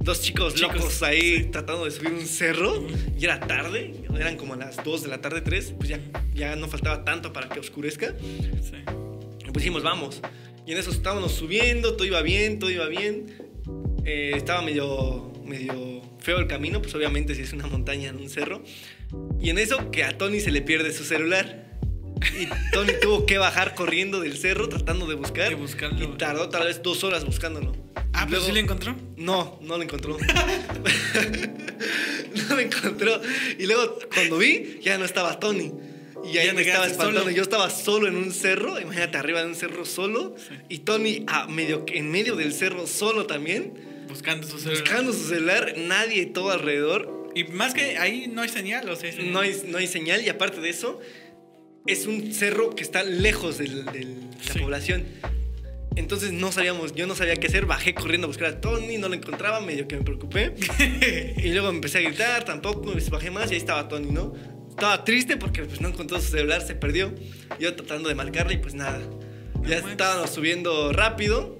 dos chicos, Chicos, locos ahí tratando de subir un cerro. Ujú. Y era tarde, eran como las 2 de la tarde, 3. Pues ya, ya no faltaba tanto para que oscurezca. Sí. Pues dijimos, vamos. Y en eso estábamos subiendo, todo iba bien, todo iba bien. Eh, estaba medio, medio feo el camino, pues obviamente si es una montaña en un cerro. Y en eso que a Tony se le pierde su celular. Y Tony tuvo que bajar corriendo del cerro tratando de buscar. De buscarlo. Y tardó tal vez dos horas buscándolo. Ah, pero sí lo encontró. No, no lo encontró. no lo encontró. Y luego cuando vi, ya no estaba Tony. Y ahí me estaba espantando. solo. Yo estaba solo en un cerro, imagínate arriba de un cerro solo. Y Tony a medio, en medio del cerro solo también. Buscando su celular. Buscando su celular, nadie todo alrededor. Y más que ahí no hay señal, o sea, hay señal. No hay, no hay señal y aparte de eso, es un cerro que está lejos de la Sí. población. Entonces no sabíamos, yo no sabía qué hacer, bajé corriendo a buscar a Tony, no lo encontraba, medio que me preocupé. y luego empecé a gritar, tampoco, bajé más y ahí estaba Tony, ¿no? Estaba triste porque pues no encontró su celular, se perdió. Yo tratando de marcarle y pues nada. Ya manches. estábamos subiendo rápido.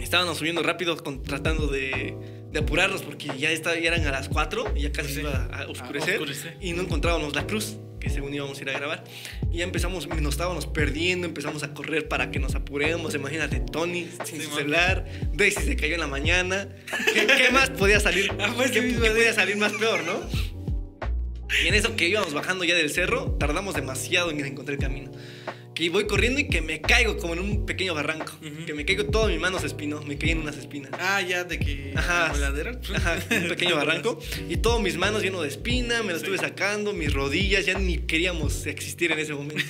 Estábamos subiendo rápido con- tratando de, de apurarnos porque ya, está, ya eran a las 4 y ya casi Sí. iba a oscurecer, A oscurecer. y no encontrábamos la cruz que según íbamos a ir a grabar. Y ya empezamos, nos estábamos perdiendo, empezamos a correr para que nos apuremos. Imagínate, Tony sin Sí, su celular, Daisy se cayó en la mañana. ¿Qué, qué más podía salir? Ah, pues, ¿Qué, sí, qué podía día. salir más peor, no? Y en eso que íbamos bajando ya del cerro, tardamos demasiado en encontrar el camino. Que voy corriendo y que me caigo como en un pequeño barranco. Ujú. Que me caigo, toda mi mano se espinó, me caí en unas espinas. Ah, ya, de que. Ajá. la voladera. Ajá, un pequeño barranco. Y todos mis manos llenos de espina, me las Sí. estuve sacando, mis rodillas, ya ni queríamos existir en ese momento.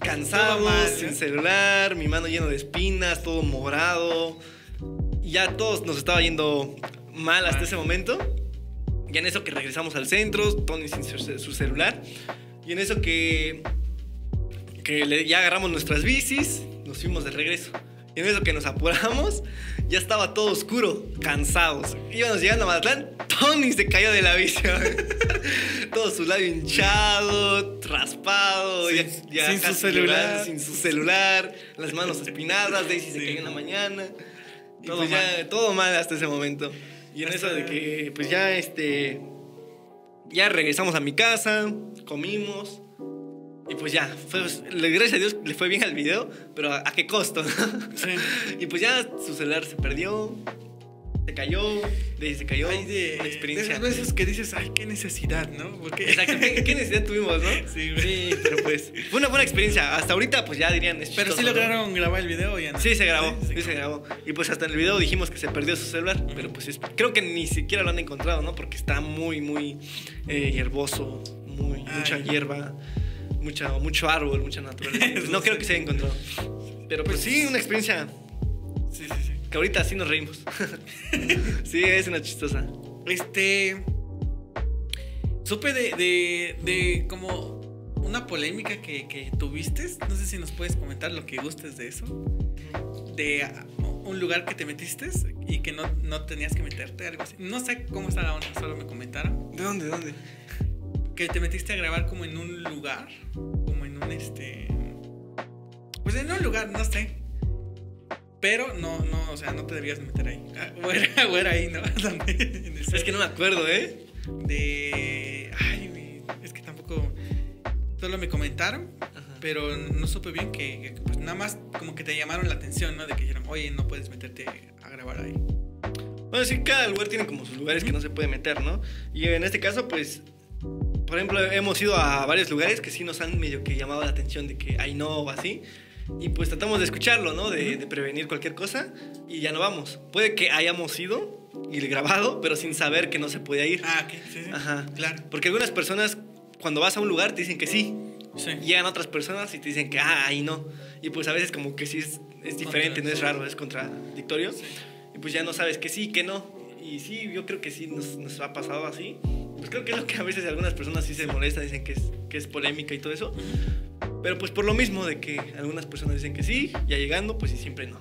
Cansados, Todo sin celular, mi mano lleno de espinas, todo morado. Ya todos nos estaba yendo mal hasta ese momento. Y en eso que regresamos al centro, Tony sin su, su celular. Y en eso que, que le- ya agarramos nuestras bicis, nos fuimos de regreso. Y en eso que nos apuramos, ya estaba todo oscuro, cansados. Íbamos llegando a Mazatlán, Tony se cayó de la bici. todo su labio hinchado, raspado, Sin- ya, ya sin su celular. sin su celular, las manos espinadas, Daisy se Sí. cayó en la mañana. Todo pues ya, mal. todo mal hasta ese momento. Y en eso de que, pues ya, este. Ya regresamos a mi casa, comimos. Y pues ya, fue, gracias a Dios le fue bien al video, pero ¿a, a qué costo? Sí. y pues ya su celular se perdió, se cayó, de se cayó. Ay, de, una de experiencia. esas veces que dices, ay, qué necesidad, ¿no? Porque... Exacto, ¿qué, qué necesidad tuvimos, no? Sí, güey. Sí, pero pues fue una buena experiencia. Hasta ahorita, pues ya dirían. es Pero sí chistoso, ¿no? lograron grabar el video o ya no. Sí, se grabó, Sí, sí, sí. se grabó. Y pues hasta en el video dijimos que se perdió su celular, pero pues es- creo que ni siquiera lo han encontrado, ¿no? Porque está muy, muy eh, hierboso, muy, Ay. mucha hierba, mucha, mucho árbol, mucha naturaleza. No creo sí. que se haya encontrado. Pero pues sí, una experiencia Sí, sí, sí. Que ahorita sí nos reímos. sí, es una chistosa. Este. Supe de, de, de como una polémica que, que tuviste. No sé si nos puedes comentar lo que gustes de eso. De un lugar que te metiste y que no, no tenías que meterte, algo así. No sé cómo está la onda, solo me comentaron. ¿De dónde? ¿De dónde? Que te metiste a grabar como en un lugar. Como en un este. Pues en un lugar, no sé. Pero no, no, o sea, no te debías meter ahí. Ah, O era, o era ahí, ¿no? Es que no me acuerdo, ¿eh? de. Ay, es que tampoco. Solo me comentaron, pero no supe bien que, que, pues nada más como que te llamaron la atención, ¿no? De que dijeron, oye, no puedes meterte a grabar ahí. Bueno, sí, cada lugar tiene como sus lugares que no se puede meter, ¿no? Y en este caso, pues, por ejemplo, hemos ido a varios lugares que sí nos han medio que llamado la atención de que hay no o así. Y pues tratamos de escucharlo, ¿no? De, de prevenir cualquier cosa y ya no vamos. Puede que hayamos ido y grabado, pero sin saber que no se podía ir. Ah, ok, sí, sí. Ajá. Claro. Porque algunas personas, cuando vas a un lugar, te dicen que sí. Sí. Llegan otras personas y te dicen que, ah, ahí no. Y pues a veces como que sí es, es diferente, no es raro, es contradictorio. Sí. Y pues ya no sabes que sí, que no. Y sí, yo creo que sí nos, nos ha pasado así. Pues creo que es lo que a veces algunas personas sí se molestan, dicen que es, que es polémica y todo eso. Pero pues por lo mismo de que algunas personas dicen que sí, ya llegando, pues y siempre no.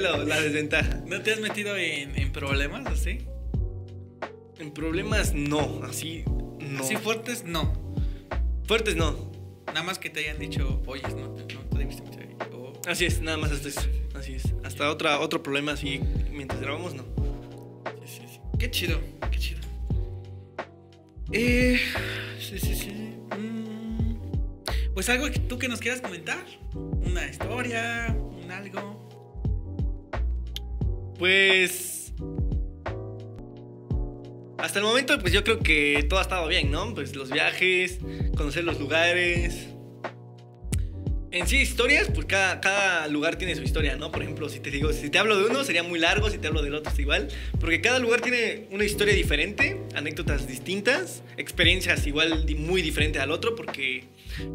Lo- la desventaja. ¿No te has metido en, en problemas así? En problemas no, así no. Así fuertes, no. Fuertes no. Nada más que te hayan dicho, oye, no, te- no te debiste meter ahí. Así es, nada más hasta eso. Así es. Hasta otra, otro problema así mientras grabamos no. Sí, sí, sí. Qué chido, qué chido. Eh, sí, sí, sí. Mm, pues algo que tú que nos quieras comentar. Una historia, un algo. Pues. Hasta el momento, pues yo creo que todo ha estado bien, ¿no? Pues los viajes, conocer los lugares, En sí, historias, pues cada, lugar tiene su historia, ¿no? Por ejemplo, si te digo, si te hablo de uno sería muy largo, si te hablo del otro es igual, porque cada lugar tiene una historia diferente, anécdotas distintas, experiencias igual muy diferentes al otro, porque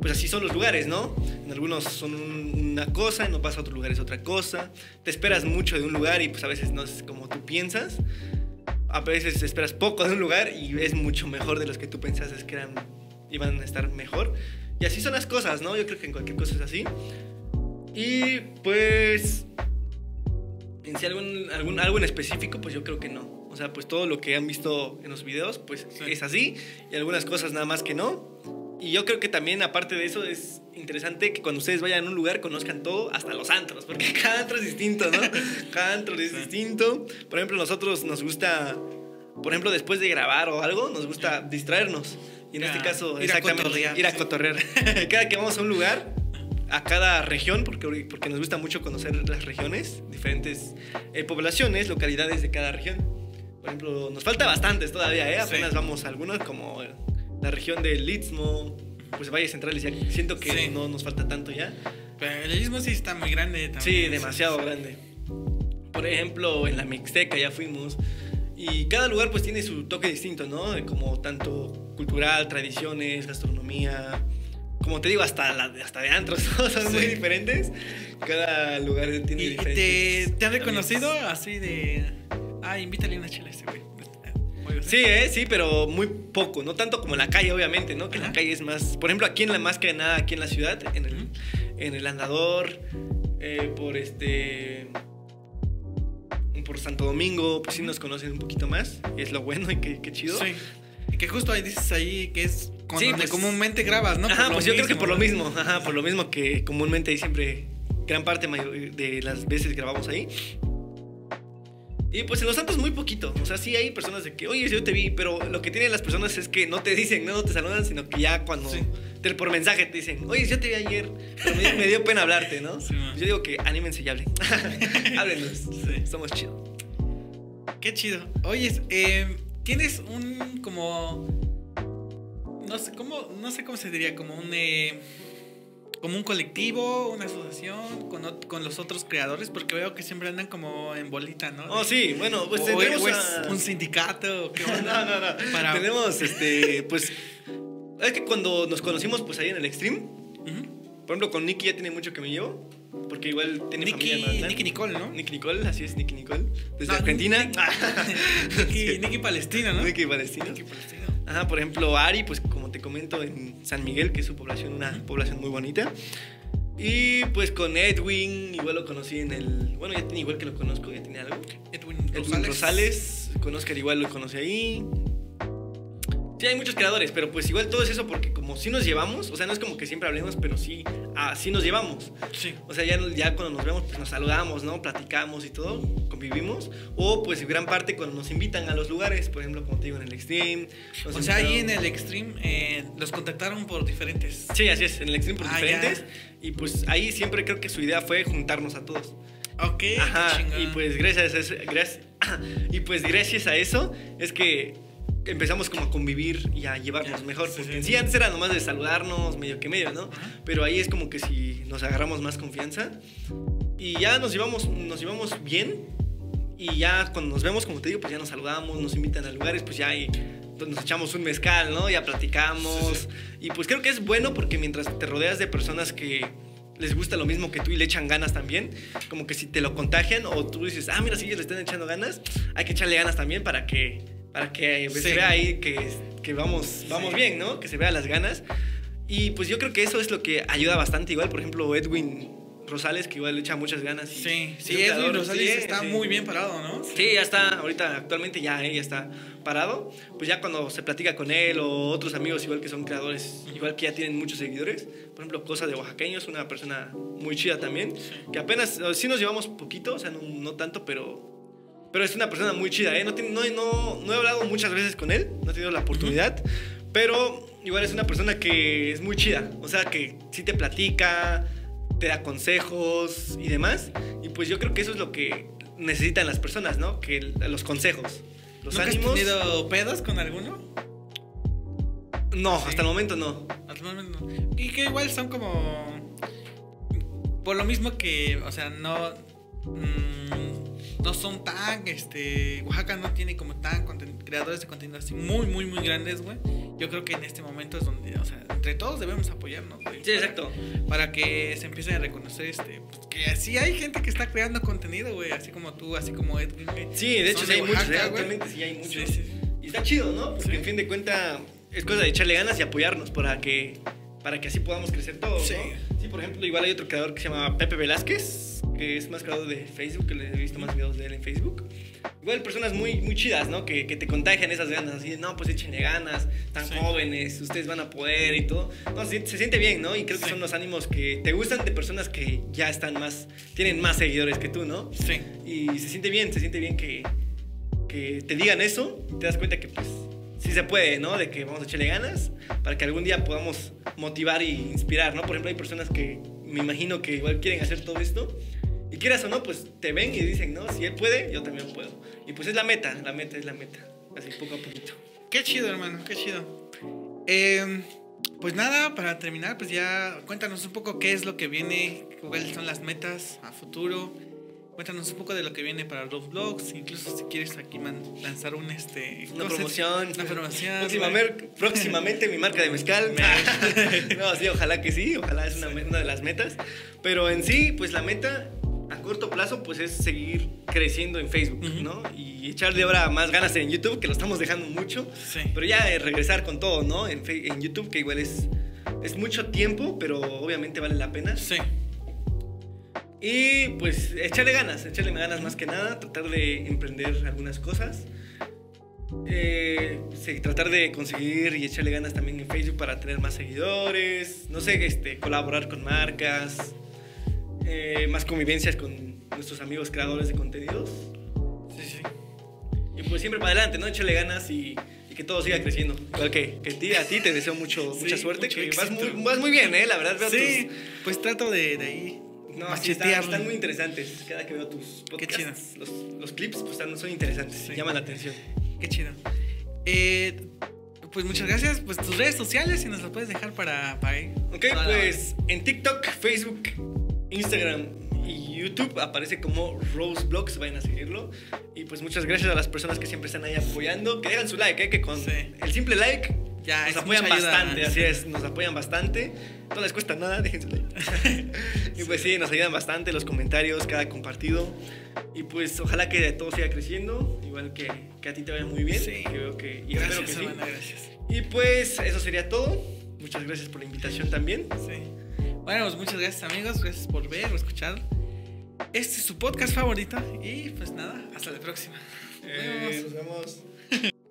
pues así son los lugares, ¿no? En algunos son un- una cosa, no pasa a otros lugares otra cosa, te esperas mucho de un lugar y pues a veces no es como tú piensas, a veces esperas poco de un lugar y es mucho mejor de los que tú pensabas que eran, iban a estar mejor. Y así son las cosas, ¿no? Yo creo que en cualquier cosa es así. Y pues, en sí algún, algún, algo en específico, pues yo creo que no. O sea, pues todo lo que han visto en los videos, pues Sí. es así. Y algunas cosas nada más que no. Y yo creo que también, aparte de eso, es interesante que cuando ustedes vayan a un lugar conozcan todo, hasta los antros, porque cada antro es distinto, ¿no? Cada antro es Sí. distinto. Por ejemplo, nosotros nos gusta, por ejemplo, después de grabar o algo, nos gusta distraernos. Y en este a- caso, ir a exactamente, cotorrear, ir a sí. cotorrear. cada que vamos a un lugar, a cada región, porque, porque nos gusta mucho conocer las regiones, diferentes eh, poblaciones, localidades de cada región. Por ejemplo, nos falta bastantes todavía, ¿eh? Sí. Apenas vamos a algunos, como la región del Istmo, pues Valles Centrales, ya siento que Sí. no nos falta tanto ya. Pero el istmo sí está muy grande también. Sí, demasiado grande. Por ejemplo, en la Mixteca ya fuimos. Y cada lugar pues tiene su toque distinto, ¿no? Como tanto cultural, tradiciones, gastronomía. Como te digo, hasta, la, hasta de antros, ¿no? Son muy diferentes. Cada lugar tiene ¿Y, diferentes... te, te han reconocido así de. Ah, invítale una chela a este güey. Sí, ¿eh? sí, pero muy poco, no tanto como en la calle, obviamente, ¿no? Que la calle es más, por ejemplo, aquí en la más que nada, aquí en la ciudad, en el, en el andador, eh, por este, por Santo Domingo, pues sí nos conocen un poquito más, y es lo bueno y qué, qué chido. Sí. Y que justo ahí dices ahí que es con Sí, donde pues- comúnmente grabas, ¿no? Ajá, pues yo creo que por lo mismo, ajá, por lo mismo que comúnmente ahí siempre, gran parte de las veces grabamos ahí. Y pues en los santos muy poquito, o sea, sí hay personas de que, oye, yo te vi, pero lo que tienen las personas es que no te dicen, no te saludan, sino que ya cuando, Sí. Te- por mensaje te dicen, oye, yo te vi ayer, me, me dio pena hablarte, ¿no? Sí, yo digo que anímense y hablen, háblenos, Sí. somos chidos. Qué chido. Oye, eh, tienes un como no sé cómo no sé cómo se diría como un eh, como un colectivo, una asociación con, con los otros creadores porque veo que siempre andan como en bolita, ¿no? Oh, sí, bueno, pues o, tendremos o es a- un sindicato, ¿o ¿qué No, no, no. Para- Tenemos, este, pues. Es que cuando nos conocimos, pues ahí en el Extreme, Ujú. por ejemplo, con Nicky ya tiene mucho que me llevo. Porque igual tiene familia en Nicky, Mazatlán. Nicky Nicole, ¿no? Nicky Nicole, así es, Nicky Nicole. Desde No, Argentina. Nicky. Nicky Palestina, ¿no? Nicky Palestino. Nicky Palestina. Ajá, por ejemplo, Ari, pues como te comento, en San Miguel, que es su población, una población muy bonita. Y pues con Edwin, igual lo conocí en el. Bueno, ya tiene igual que lo conozco, ya tiene algo. Edwin Edwin Rosales. Rosales, con Oscar igual lo conocí ahí. Sí, hay muchos creadores, pero pues igual todo es eso porque como sí nos llevamos, o sea, no es como que siempre hablemos, pero sí, así nos llevamos. Sí. O sea, ya, ya cuando nos vemos, pues nos saludamos, ¿no? Platicamos y todo, convivimos. O pues gran parte cuando nos invitan a los lugares, por ejemplo, como te digo, en el Extreme. O sea, ahí en el Extreme eh, los contactaron por diferentes. Sí, así es, en el Extreme por Ah, diferentes. ya. Y pues ahí siempre creo que su idea fue juntarnos a todos. Ok, Ajá, y pues gracias a eso, gracias, y pues gracias a eso es que empezamos como a convivir y a llevarnos mejor, sí, porque sí. en sí antes era nomás de saludarnos, medio que medio, ¿no? Pero ahí es como que si nos agarramos más confianza y ya nos llevamos, nos llevamos bien y ya cuando nos vemos, como te digo, pues ya nos saludamos, nos invitan a lugares, pues ya ahí pues nos echamos un mezcal, ¿no? Ya platicamos Sí, y pues creo que es bueno porque mientras te rodeas de personas que les gusta lo mismo que tú y le echan ganas también, como que si te lo contagian o tú dices, ah, mira, si ellos le están echando ganas, hay que echarle ganas también para que, para que pues, Sí. se vea ahí que, que vamos, vamos Sí. bien, ¿no? Que se vea las ganas. Y pues yo creo que eso es lo que ayuda bastante. Igual, por ejemplo, Edwin Rosales, que igual le echa muchas ganas. Sí, sí, Edwin Rosales sí, está sí. muy bien parado, ¿no? Sí, ya está, ahorita actualmente ya, eh, ya está parado. Pues ya cuando se platica con él o otros amigos igual que son creadores, igual que ya tienen muchos seguidores. Por ejemplo, Cosa de Oaxaqueño es una persona muy chida también. Que apenas, sí nos llevamos poquito, o sea, no, no tanto, pero, pero es una persona muy chida, ¿eh? No, no, no, no he hablado muchas veces con él, no he tenido la oportunidad, pero igual es una persona que es muy chida. O sea, que sí te platica, te da consejos y demás. Y pues yo creo que eso es lo que necesitan las personas, ¿no? Que los consejos. Los ¿Nunca ánimos. has tenido pedos con alguno? No, Sí. hasta el momento no. Hasta el momento no. Y que igual son como. por lo mismo que, o sea, no. mm, no son tan, este, Oaxaca no tiene como tan creadores de contenido así muy, muy, muy grandes, güey. Yo creo que en este momento es donde, o sea, entre todos debemos apoyarnos, güey. Sí, exacto. Para que se empiece a reconocer, este, pues, que así hay gente que está creando contenido, güey, así como tú, así como Edwin, güey. Sí, de hecho sí hay muchos, actualmente sí hay muchos. Sí, sí. Y está chido, ¿no? Porque en fin de cuentas es cosa de echarle ganas y apoyarnos para que, para que así podamos crecer todos, Sí. ¿no? Sí, por ejemplo, igual hay otro creador que se llama Pepe Velázquez, que es más creador de Facebook, que le he visto más videos de él en Facebook. Igual personas muy, muy chidas, ¿no? Que, que te contagian esas ganas, así no, pues échenle ganas, tan Sí. jóvenes, ustedes van a poder y todo. No, se, se siente bien, ¿no? Y creo que Sí. son los ánimos que te gustan de personas que ya están más, tienen más seguidores que tú, ¿no? Sí. Y se siente bien, se siente bien que, que te digan eso, te das cuenta que pues sí se puede, ¿no? De que vamos a echarle ganas para que algún día podamos motivar y inspirar, ¿no? Por ejemplo, hay personas que me imagino que igual quieren hacer todo esto y quieras o no, pues te ven y dicen, ¿no? Si él puede, yo también puedo. Y pues es la meta, la meta es la meta, así poco a poquito. Qué chido, hermano, qué chido. Eh, pues nada, para terminar, pues ya cuéntanos un poco qué es lo que viene, cuáles son las metas a futuro. Cuéntanos un poco de lo que viene para Roblox, incluso si quieres aquí lanzar un este Una ¿cómo se- promoción. una promoción. Próximamente, próximamente mi marca de mezcal. no, sí, ojalá que sí, ojalá es una, una de las metas. Pero en sí, pues la meta a corto plazo, pues es seguir creciendo en Facebook, Ujú. ¿no? Y echarle ahora más ganas en YouTube, que lo estamos dejando mucho. Sí. Pero ya eh, regresar con todo, ¿no? En, en YouTube, que igual es, es mucho tiempo, pero obviamente vale la pena. Sí. Y pues echarle ganas, echarle ganas más que nada, tratar de emprender algunas cosas. Eh, sí, tratar de conseguir y echarle ganas también en Facebook para tener más seguidores, no sé, este, colaborar con marcas, eh, más convivencias con nuestros amigos creadores de contenidos. Sí, sí. Y pues siempre para adelante, ¿no? Echarle ganas y, y que todo siga creciendo. Igual que, que a ti, a ti te deseo mucho, Sí, mucha suerte, que vas muy, vas muy bien, ¿eh? La verdad, veo Sí, tus, pues trato de, de ahí No, sí, están, machetearle. están muy interesantes. Cada que veo tus podcasts, los, los clips pues, están, son interesantes, Sí. llaman la atención. Qué chido. Eh, pues muchas gracias. Pues tus redes sociales, si nos las puedes dejar para, para ahí. Ok, la- pues en TikTok, Facebook, Instagram y YouTube aparece como Rose Blogs, vayan a seguirlo. Y pues muchas gracias a las personas que siempre están ahí apoyando. Que dejan su like, ¿eh? que con Sí. el simple like Ya, nos apoyan ayuda. bastante, así es, nos apoyan bastante. No les cuesta nada, dejen su like. y pues sí, nos ayudan bastante los comentarios, cada compartido. Y pues ojalá que todo siga creciendo, igual que, que a ti te vaya muy bien. Sí. Que, y Gracias, espero que sí. gracias. Y pues eso sería todo. Muchas gracias por la invitación también. Sí. Bueno, pues muchas gracias amigos, gracias por ver o escuchar. Este es su podcast favorito y pues nada, hasta la próxima. Nos Eh, vemos. nos vemos.